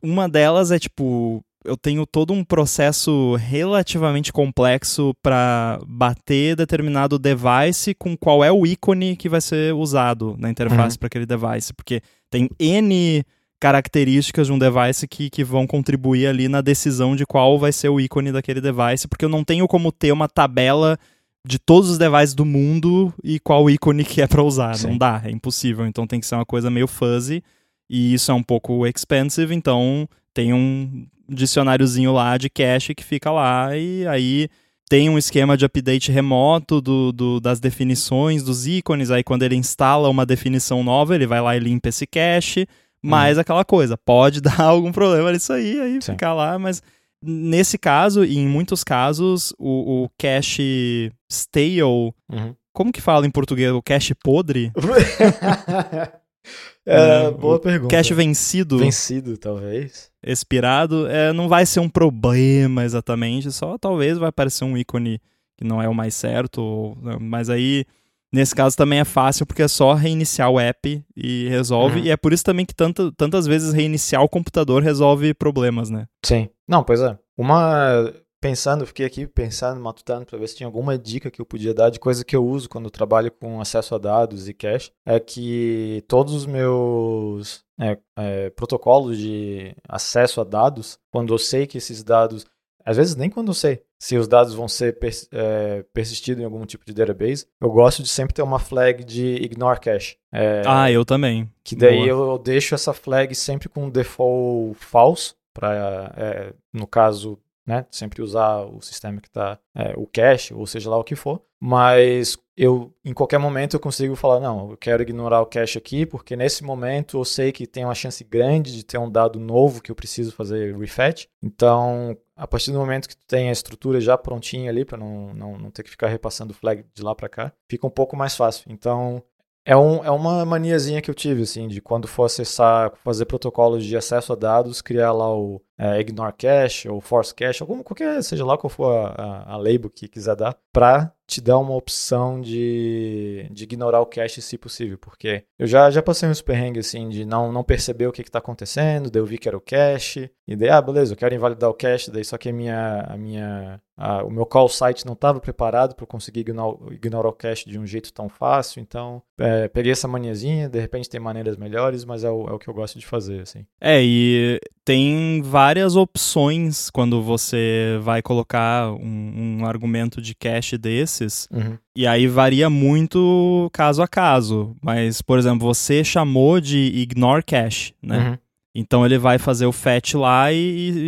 Uma delas é tipo. Eu tenho todo um processo relativamente complexo para bater determinado device com qual é o ícone que vai ser usado na interface uhum. para aquele device. Porque tem N características de um device que, que vão contribuir ali na decisão de qual vai ser o ícone daquele device, porque eu não tenho como ter uma tabela de todos os devices do mundo e qual ícone que é para usar. Sim. Não dá, é impossível. Então tem que ser uma coisa meio fuzzy e isso é um pouco expensive, então tem um dicionáriozinho lá de cache que fica lá e aí tem um esquema de update remoto do, do, das definições dos ícones. Aí, quando ele instala uma definição nova, ele vai lá e limpa esse cache. Mas uhum. aquela coisa, pode dar algum problema nisso aí, aí Sim. ficar lá, mas nesse caso, e em muitos casos, o, o cache stale, uhum. como que fala em português? O cache podre? é, hum, boa pergunta. Cache vencido. Vencido, talvez. Expirado, é, não vai ser um problema exatamente, só talvez vai aparecer um ícone que não é o mais certo, né, mas aí Nesse caso também é fácil porque é só reiniciar o app e resolve. Uhum. E é por isso também que tanto, tantas vezes reiniciar o computador resolve problemas, né? Sim. Não, pois é. Uma. Pensando, fiquei aqui pensando, matutando para ver se tinha alguma dica que eu podia dar de coisa que eu uso quando eu trabalho com acesso a dados e cache. É que todos os meus é, é, protocolos de acesso a dados, quando eu sei que esses dados às vezes nem quando eu sei se os dados vão ser pers é, persistidos em algum tipo de database, eu gosto de sempre ter uma flag de ignore cache. É, ah, eu também. Que daí eu, eu, deixo essa flag sempre com default false, para, é, no caso, né, sempre usar o sistema que está, é, o cache, ou seja lá o que for, mas eu, em qualquer momento, eu consigo falar, não, eu quero ignorar o cache aqui, porque nesse momento eu sei que tem uma chance grande de ter um dado novo que eu preciso fazer refetch, então a partir do momento que tu tem a estrutura já prontinha ali, para não, não, não ter que ficar repassando flag de lá para cá, fica um pouco mais fácil. Então, é, um, é uma maniazinha que eu tive, assim, de quando for acessar, fazer protocolos de acesso a dados, criar lá o é, ignore cache ou force cache, algum, qualquer, seja lá qual for a, a, a label que quiser dar, para te dá uma opção de, de ignorar o cache se possível, porque eu já, já passei uns perrengues assim de não, não perceber o que está acontecendo, daí eu vi que era o cache, e daí, ah, beleza, eu quero invalidar o cache, daí só que a minha, a minha ah, o meu call site não estava preparado para conseguir ignorar, ignorar, o cache de um jeito tão fácil, então é, peguei essa maniazinha, de repente tem maneiras melhores, mas é o, é o que eu gosto de fazer, assim. É, e tem várias opções quando você vai colocar um, um argumento de cache desses, uhum. e aí varia muito caso a caso, mas, por exemplo, você chamou de ignore cache, né? Uhum. Então ele vai fazer o fetch lá e,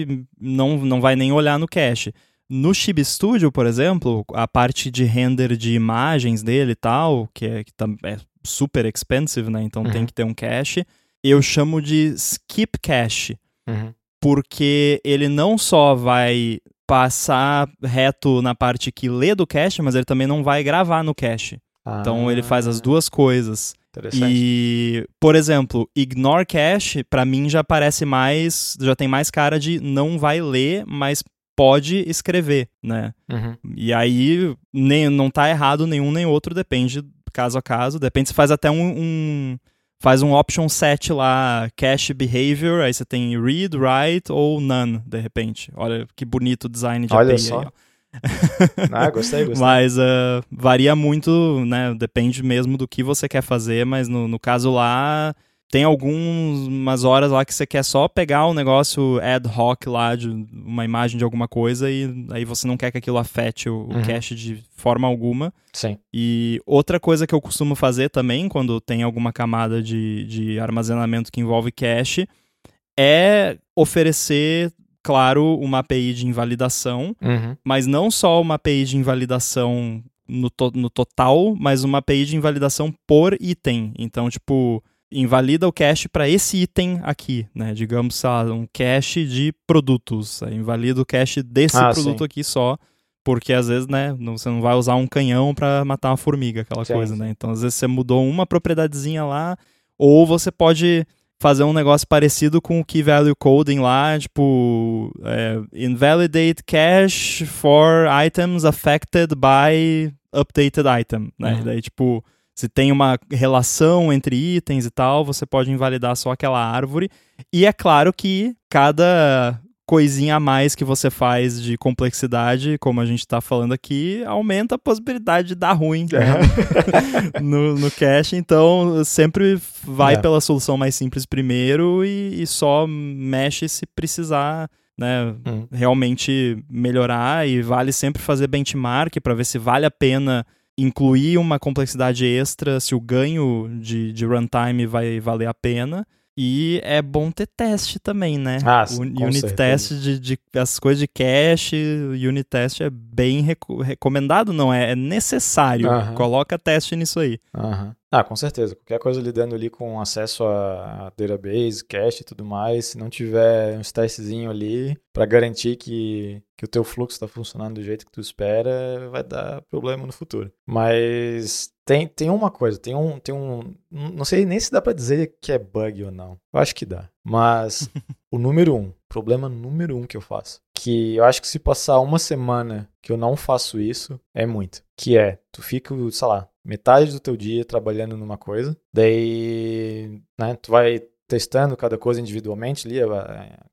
e não, não vai nem olhar no cache. No Chib Studio, por exemplo, a parte de render de imagens dele e tal, que é, que tá, é super expensive, né? Então Uhum. tem que ter um cache. Eu chamo de skip cache, Uhum. Porque ele não só vai passar reto na parte que lê do cache, mas ele também não vai gravar no cache. Então ele faz as Ah, duas coisas. Interessante. E, por exemplo, ignore cache, pra mim já parece mais, já tem mais cara de não vai ler, mas pode escrever, né? Uhum. E aí nem, não tá errado nenhum nem outro, depende caso a caso. Depende se faz até um, um- faz um option set lá, cache behavior, aí você tem read, write ou none, de repente. Olha que bonito o design de Olha API só. aí, ó. Ah, gostei, gostei. Mas ah, varia muito, né? Depende mesmo do que você quer fazer, mas no, no caso lá, tem algumas horas lá que você quer só pegar um negócio ad hoc lá, de uma imagem de alguma coisa, e aí você não quer que aquilo afete o, Uhum. cache de forma alguma. Sim. E outra coisa que eu costumo fazer também, quando tem alguma camada de, de armazenamento que envolve cache, é oferecer, claro, uma API de invalidação Uhum. mas não só uma API de invalidação no, to- no total, mas uma API de invalidação por item. Então, tipo, invalida o cache para esse item aqui, né? Digamos, lá, um cache de produtos. Invalida o cache desse Ah, produto sim. aqui só. Porque às vezes, né, você não vai usar um canhão para matar uma formiga, aquela Sim, coisa, né? Então, às vezes você mudou uma propriedadezinha lá, ou você pode fazer um negócio parecido com o key value coding lá, tipo, é, invalidate cache for items affected by updated item, né? Uhum. Daí, tipo, se tem uma relação entre itens e tal, você pode invalidar só aquela árvore. E é claro que cada coisinha a mais que você faz de complexidade, como a gente tá falando aqui, aumenta a possibilidade de dar ruim É. né? no, no cache. Então, sempre vai É. pela solução mais simples primeiro e, e só mexe se precisar, né? Uhum. Realmente melhorar e vale sempre fazer benchmark para ver se vale a pena incluir uma complexidade extra, se o ganho de, de runtime vai valer a pena. E é bom ter teste também, né? Ah, com unit certeza. test de, de as coisas de cache, unit test é bem reco- recomendado, não é? É necessário. Aham. Coloca teste nisso aí. Aham. Ah, com certeza. Qualquer coisa lidando ali com acesso a, database, cache e tudo mais, se não tiver uns testezinho ali para garantir que, que o teu fluxo está funcionando do jeito que tu espera, vai dar problema no futuro. Mas tem, tem uma coisa, tem um, tem um, não sei nem se dá para dizer que é bug ou não. Eu acho que dá. Mas o número um, problema número um que eu faço, que eu acho que se passar uma semana que eu não faço isso, é muito. Que é, tu fica, sei lá, metade do teu dia trabalhando numa coisa, daí, né, tu vai testando cada coisa individualmente ali,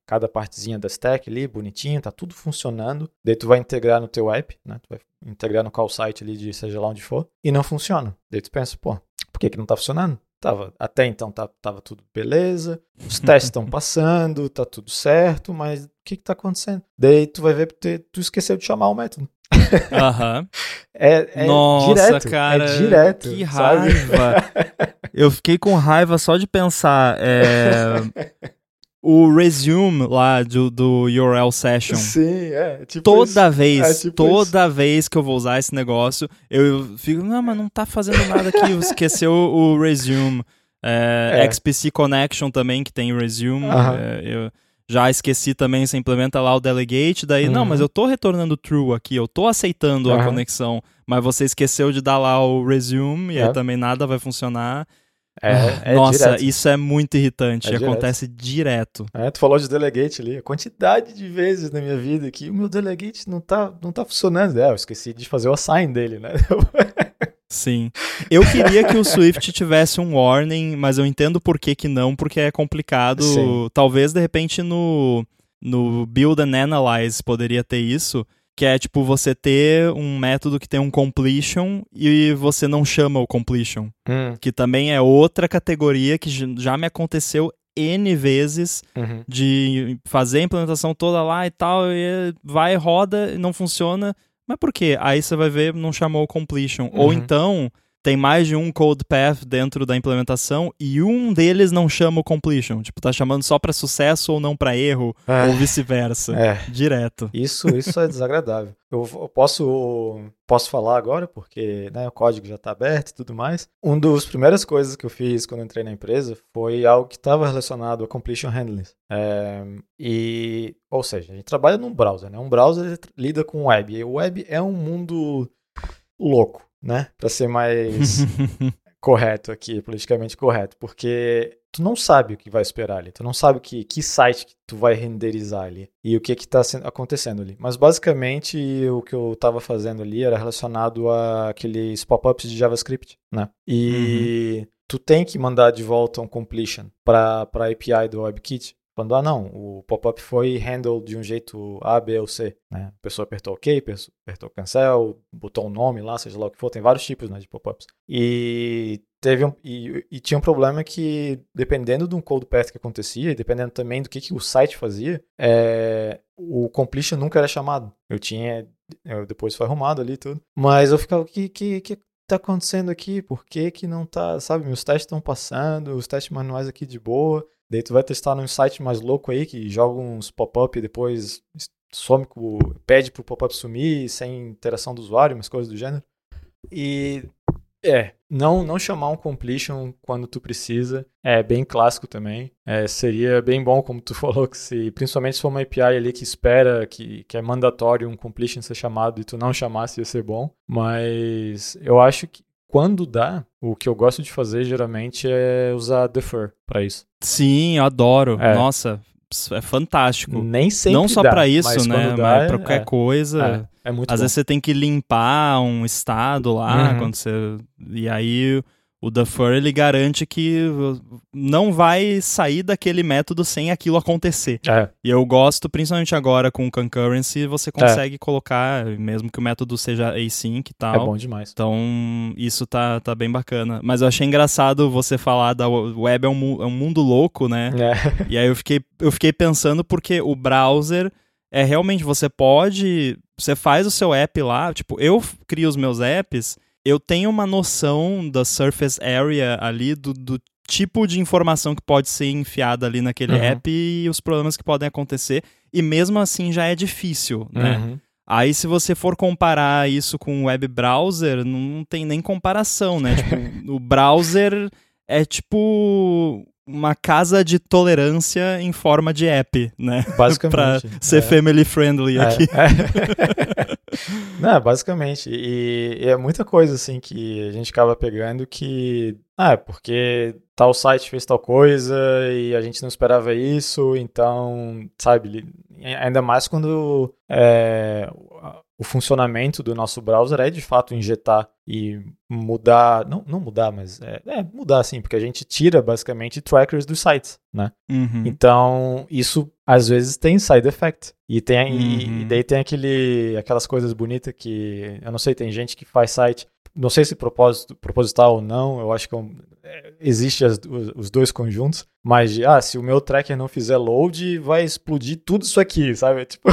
cada partezinha da stack ali, bonitinho, tá tudo funcionando. Daí tu vai integrar no teu app, né, tu vai integrar no call site ali de seja lá onde for, e não funciona. Daí tu pensa, pô, por que que não tá funcionando? Tava, até então tá, tava tudo beleza, os testes estão passando, tá tudo certo, mas o que que tá acontecendo? Daí tu vai ver tu esqueceu de chamar o método. Aham. É, é Nossa, direto, cara. é direto, Que raiva. Eu fiquei com raiva só de pensar. é, o resume lá do, do URL session. Sim, é. Tipo Toda isso. vez, É tipo toda vez que eu vou usar esse negócio, eu fico, não, mas não tá fazendo nada aqui, esqueceu o resume. É, É. XPC Connection também, que tem resume. É, eu já esqueci também, você implementa lá o delegate, daí, não, Uhum. mas eu tô retornando true aqui, eu tô aceitando a Aham. conexão, mas você esqueceu de dar lá o resume, e É. aí também nada vai funcionar. É, ah, é Nossa, direto. isso é muito irritante. É Acontece direto. É, tu falou de delegate ali. A quantidade de vezes na minha vida que o meu delegate não tá, não tá funcionando. É, eu esqueci de fazer o assign dele, né? Sim. Eu queria que o Swift tivesse um warning, mas eu entendo por que, que não, porque é complicado. Sim. Talvez, de repente, no, no Build and Analyze poderia ter isso, que é tipo você ter um método que tem um completion e você não chama o completion. Hum, Que também é outra categoria que já me aconteceu N vezes uhum. de fazer a implementação toda lá e tal, e vai, roda, e não funciona. Mas por quê? Aí você vai ver, não chamou o completion. Ou Uhum. então, tem mais de um code path dentro da implementação e um deles não chama o completion. Tipo, tá chamando só pra sucesso ou não pra erro, É. ou vice-versa. É. Direto. Isso, isso é desagradável. Eu, eu posso, posso falar agora, porque né, o código já está aberto e tudo mais. Uma das primeiras coisas que eu fiz quando eu entrei na empresa foi algo que estava relacionado a completion handling. É, e, ou seja, a gente trabalha num browser, né? Um browser lida com web. E o web é um mundo louco, né? Para ser mais correto aqui, politicamente correto, porque tu não sabe o que vai esperar ali, tu não sabe que, que site que tu vai renderizar ali e o que que tá acontecendo ali. Mas basicamente o que eu estava fazendo ali era relacionado a aqueles pop-ups de JavaScript, né? E tu tem que mandar de volta um completion para a API do WebKit. Falando, ah, não, o pop-up foi handled de um jeito A, B ou C. Né? A pessoa apertou OK, apertou cancel, botou um nome lá, seja lá o que for. Tem vários tipos né, de pop-ups. E teve um, e, e tinha um problema que, dependendo do code path que acontecia, e dependendo também do que, que o site fazia, é, o completion nunca era chamado. Eu tinha. Eu, depois foi arrumado ali tudo. Mas eu ficava, que, que, que tá acontecendo aqui? Por que, que não tá. Sabe, meus testes estão passando, os testes manuais aqui de boa. Daí tu vai testar num site mais louco aí que joga uns pop-up e depois some, pede pro pop-up sumir sem interação do usuário, umas coisas do gênero. E é, não, não chamar um completion quando tu precisa é bem clássico também. É, seria bem bom, como tu falou, que se, principalmente se for uma API ali que espera, que, que é mandatório um completion ser chamado e tu não chamasse, ia ser bom. Mas eu acho que quando dá, o que eu gosto de fazer geralmente é usar defer para isso. Sim, eu adoro. É. Nossa, é fantástico. Nem sempre não só pra isso, mas né? dá, Mas pra é- qualquer coisa. É, é muito Às bom. vezes você tem que limpar um estado lá, Uhum. quando você. E aí o defer ele garante que não vai sair daquele método sem aquilo acontecer. É, E eu gosto, principalmente agora com o concurrency, você consegue colocar, mesmo que o método seja async e tal. é bom demais. Então, isso tá, tá bem bacana. Mas eu achei engraçado você falar da web é um, é um mundo louco, né? É. E aí eu fiquei, eu fiquei pensando porque o browser é realmente, você pode, você faz o seu app lá, tipo, eu crio os meus apps, eu tenho uma noção da surface area ali, do, do tipo de informação que pode ser enfiada ali naquele Uhum. app e os problemas que podem acontecer, e mesmo assim já é difícil, né? Uhum. Aí, se você for comparar isso com o web browser, não tem nem comparação, né? tipo, o browser é tipo uma casa de tolerância em forma de app, né? pra Basicamente. ser é. family friendly É, aqui. é. Não, basicamente. E, e é muita coisa assim que a gente acaba pegando que. Ah, é porque tal site fez tal coisa e a gente não esperava isso, então, sabe, ainda mais quando é, o funcionamento do nosso browser é de fato injetar e mudar, não, não mudar, mas é, é mudar sim, porque a gente tira basicamente trackers dos sites, né? Uhum. Então, isso às vezes tem side effect. E, tem, e- Uhum. e daí tem aquele, aquelas coisas bonitas que, eu não sei, tem gente que faz site, não sei se propósito, proposital ou não, eu acho que é um- é, existe as- os, os dois conjuntos, mas de, ah, se o meu tracker não fizer load, vai explodir tudo isso aqui, sabe? Tipo,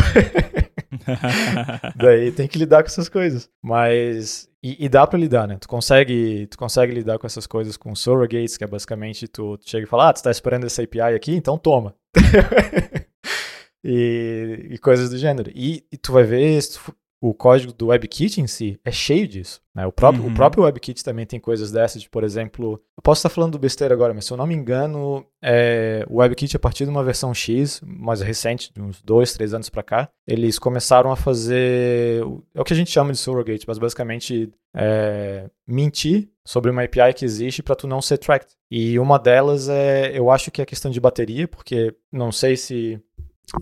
daí tem que lidar com essas coisas. Mas, e, e dá pra lidar, né? Tu consegue, tu consegue lidar com essas coisas com surrogates, que é basicamente tu, tu chega e fala, ah, tu tá esperando essa API aqui, então toma. e, e coisas do gênero. E, e tu vai ver se tu o código do WebKit em si é cheio disso. Né? O, próprio, Uhum. o próprio WebKit também tem coisas dessas, de, por exemplo, eu posso estar falando besteira agora, mas se eu não me engano, é, o WebKit, a partir de uma versão X, mais recente, de uns dois, três anos pra cá, eles começaram a fazer. É o que a gente chama de surrogate, mas basicamente é, mentir sobre uma API que existe para tu não ser tracked. E uma delas é, eu acho que é a questão de bateria, porque não sei se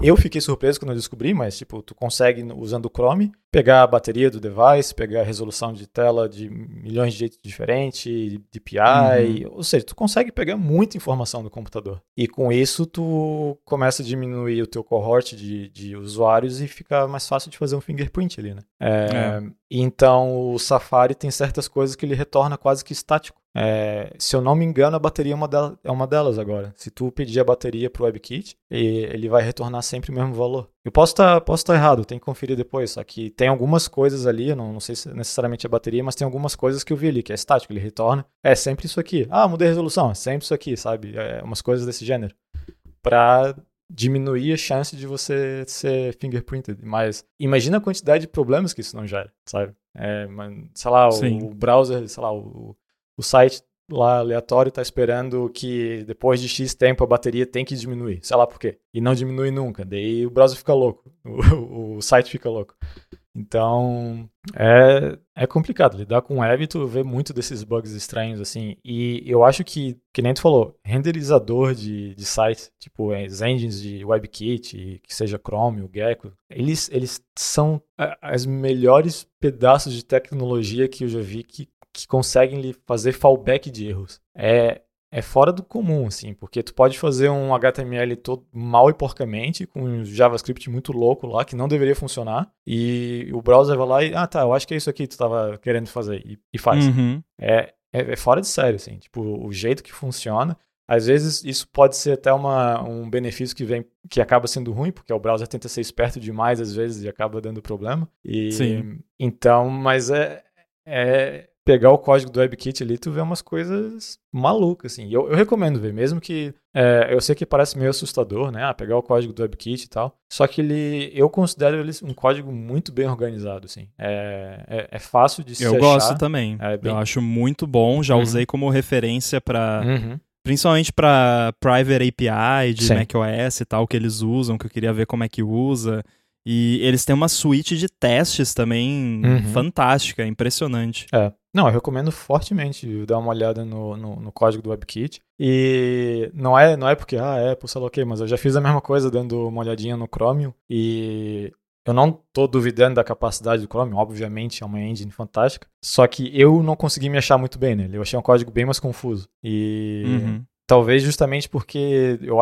eu fiquei surpreso quando eu descobri, mas tipo, tu consegue usando o Chrome pegar a bateria do device, pegar a resolução de tela de milhões de jeitos diferentes, DPI, uhum. ou seja, tu consegue pegar muita informação do computador. E com isso tu começa a diminuir o teu cohort de, de usuários e fica mais fácil de fazer um fingerprint ali, né? É, é. Então o Safari tem certas coisas que ele retorna quase que estático. É, se eu não me engano, a bateria é uma, delas, é uma delas agora. Se tu pedir a bateria pro WebKit, ele vai retornar sempre o mesmo valor. Eu posso estar tá, posso tá errado, tem que conferir depois. Só que tem algumas coisas ali, não, não sei se necessariamente a bateria, mas tem algumas coisas que eu vi ali, que é estático, ele retorna. É sempre isso aqui. Ah, mudei a resolução, é sempre isso aqui, sabe? É umas coisas desse gênero. Pra diminuir a chance de você ser fingerprinted. Mas imagina a quantidade de problemas que isso não gera, sabe? É, sei lá, o, o browser, sei lá, o, o site lá aleatório está esperando que depois de X tempo a bateria tem que diminuir, sei lá por quê. E não diminui nunca. Daí o browser fica louco, o, o site fica louco. Então, é, é complicado. Lidar com web tu vê muito desses bugs estranhos, assim. E eu acho que, que nem tu falou, renderizador de, de sites, tipo as engines de WebKit, que seja Chrome, o Gecko, eles, eles são as melhores pedaços de tecnologia que eu já vi que que conseguem lhe fazer fallback de erros. É, é fora do comum, assim, porque tu pode fazer um HTML todo mal e porcamente, com um JavaScript muito louco lá, que não deveria funcionar, e o browser vai lá e, ah, tá, eu acho que é isso aqui que tu estava querendo fazer, e, e faz. Uhum. É, é, é, fora de sério, assim, tipo, o jeito que funciona. Às vezes isso pode ser até uma, um benefício que vem que acaba sendo ruim, porque o browser tenta ser esperto demais às vezes e acaba dando problema. E, Sim. Então, mas é, é pegar o código do WebKit ali, tu vê umas coisas malucas, assim. Eu, eu recomendo ver, mesmo que é, eu sei que parece meio assustador, né? Ah, pegar o código do WebKit e tal. Só que ele, eu considero ele um código muito bem organizado, assim. É, é, é fácil de se Eu achar. gosto também. É bem... Eu acho muito bom. Já uhum. usei como referência para uhum. Principalmente para Private API de Sim. macOS e tal, que eles usam, que eu queria ver como é que usa. E eles têm uma suíte de testes também uhum. fantástica, impressionante. É. Não, eu recomendo fortemente dar uma olhada no, no, no, código do WebKit. E não é, não é porque, ah, Apple, sei lá o quê, mas eu já fiz a mesma coisa dando uma olhadinha no Chromium. E eu não estou duvidando da capacidade do Chromium, obviamente é uma engine fantástica. Só que eu não consegui me achar muito bem nele. Eu achei um código bem mais confuso. E uhum. talvez justamente porque eu,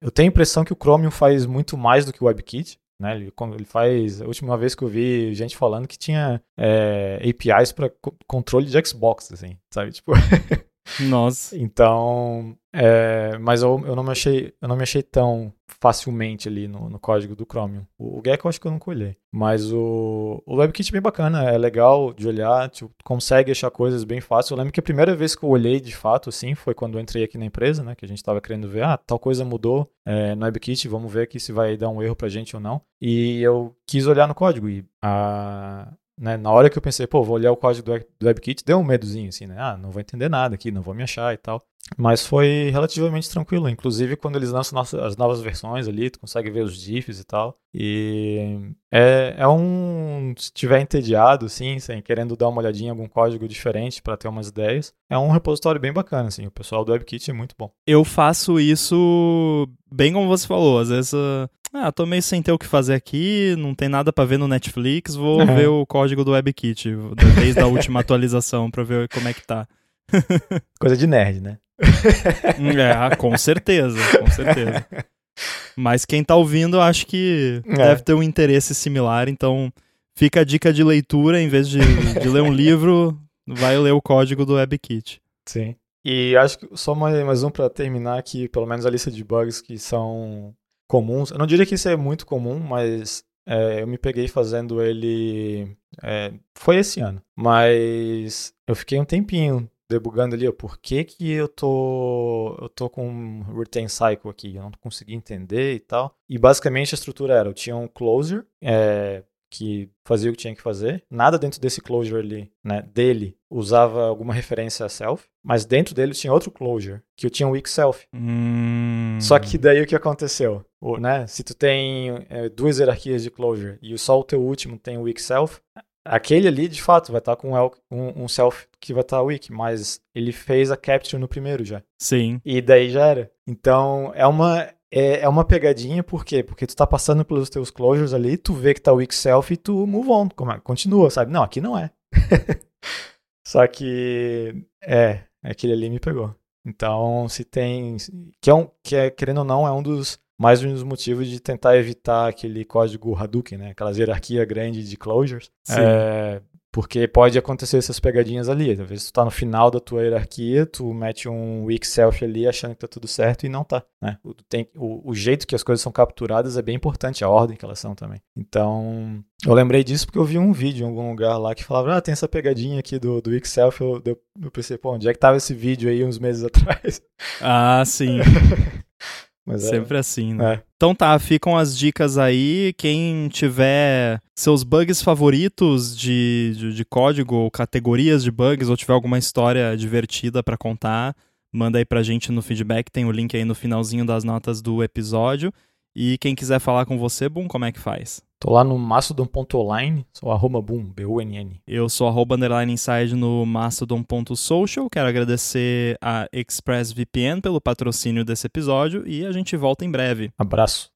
eu tenho a impressão que o Chromium faz muito mais do que o WebKit. Né? Ele, ele faz. A última vez que eu vi gente falando que tinha é, APIs para controle de Xbox, assim, sabe? Tipo. Nossa. então, é, mas eu, eu, não me achei, eu não me achei tão facilmente ali no, no código do Chromium. O, o Gecko eu acho que eu não colhei. Mas o, o WebKit é bem bacana, é legal de olhar, tipo, consegue achar coisas bem fácil. Eu lembro que a primeira vez que eu olhei de fato, assim, foi quando eu entrei aqui na empresa, né? Que a gente estava querendo ver, ah, tal coisa mudou é, no WebKit, vamos ver aqui se vai dar um erro pra gente ou não. E eu quis olhar no código e a, né, na hora que eu pensei, pô, vou olhar o código do, WebKit, deu um medozinho, assim, né? Ah, não vou entender nada aqui, não vou me achar e tal. Mas foi relativamente tranquilo. Inclusive, quando eles lançam as novas versões ali, tu consegue ver os diffs e tal. E é, é um. Se tiver entediado, assim, sem, querendo dar uma olhadinha em algum código diferente para ter umas ideias, é um repositório bem bacana, assim. O pessoal do WebKit é muito bom. Eu faço isso bem como você falou. Às vezes, uh, ah, tô meio sem ter o que fazer aqui, não tem nada para ver no Netflix, vou uhum. ver o código do WebKit desde a última atualização para ver como é que tá. Coisa de nerd, né? é, ah, com certeza, com certeza. Mas quem tá ouvindo, acho que é. deve ter um interesse similar, então fica a dica de leitura, em vez de, de ler um livro, vai ler o código do WebKit. Sim. E acho que só mais, mais um para terminar aqui, pelo menos a lista de bugs que são comuns. Eu não diria que isso é muito comum, mas é, eu me peguei fazendo ele. É, foi esse ano. Mas eu fiquei um tempinho debugando ali, ó, por que, que eu tô eu tô com um retain cycle aqui, eu não consegui entender e tal. E basicamente a estrutura era, eu tinha um closer, é, que fazia o que tinha que fazer. Nada dentro desse closure ali, né, dele, usava alguma referência a self, mas dentro dele tinha outro closure, que eu tinha um weak self. Hum. Só que daí o que aconteceu? O, né, se tu tem é, duas hierarquias de closure e só o teu último tem o weak self, aquele ali, de fato, vai estar tá com um, um self que vai estar tá weak, mas ele fez a capture no primeiro já. Sim. E daí já era. Então, é uma, é, é uma pegadinha, por quê? Porque tu tá passando pelos teus closures ali, tu vê que tá weak self e tu move on, é, continua, sabe? Não, aqui não é. Só que, é, aquele ali me pegou. Então, se tem, que é, um, que é querendo ou não, é um dos mais um dos motivos de tentar evitar aquele código Hadouken, né? Aquela hierarquia grande de closures. É, porque pode acontecer essas pegadinhas ali. Às vezes tu tá no final da tua hierarquia, tu mete um weak self ali achando que tá tudo certo e não tá. Né? O, tem, o, o jeito que as coisas são capturadas é bem importante, a ordem que elas são também. Então, eu lembrei disso porque eu vi um vídeo em algum lugar lá que falava, ah, tem essa pegadinha aqui do, do weak self. Eu, eu, eu pensei, pô, onde é que tava esse vídeo aí uns meses atrás? Ah, sim. Mas é. Sempre é, assim, né? É. Então tá, ficam as dicas aí. Quem tiver seus bugs favoritos de, de, de código, ou categorias de bugs, ou tiver alguma história divertida para contar, manda aí pra gente no feedback. Tem o link aí no finalzinho das notas do episódio. E quem quiser falar com você, Boom, como é que faz? Tô lá no mastodon.online, sou arroba boom, B-U-N-N. Eu sou arroba underline inside no mastodon.social. Quero agradecer a ExpressVPN pelo patrocínio desse episódio e a gente volta em breve. Abraço.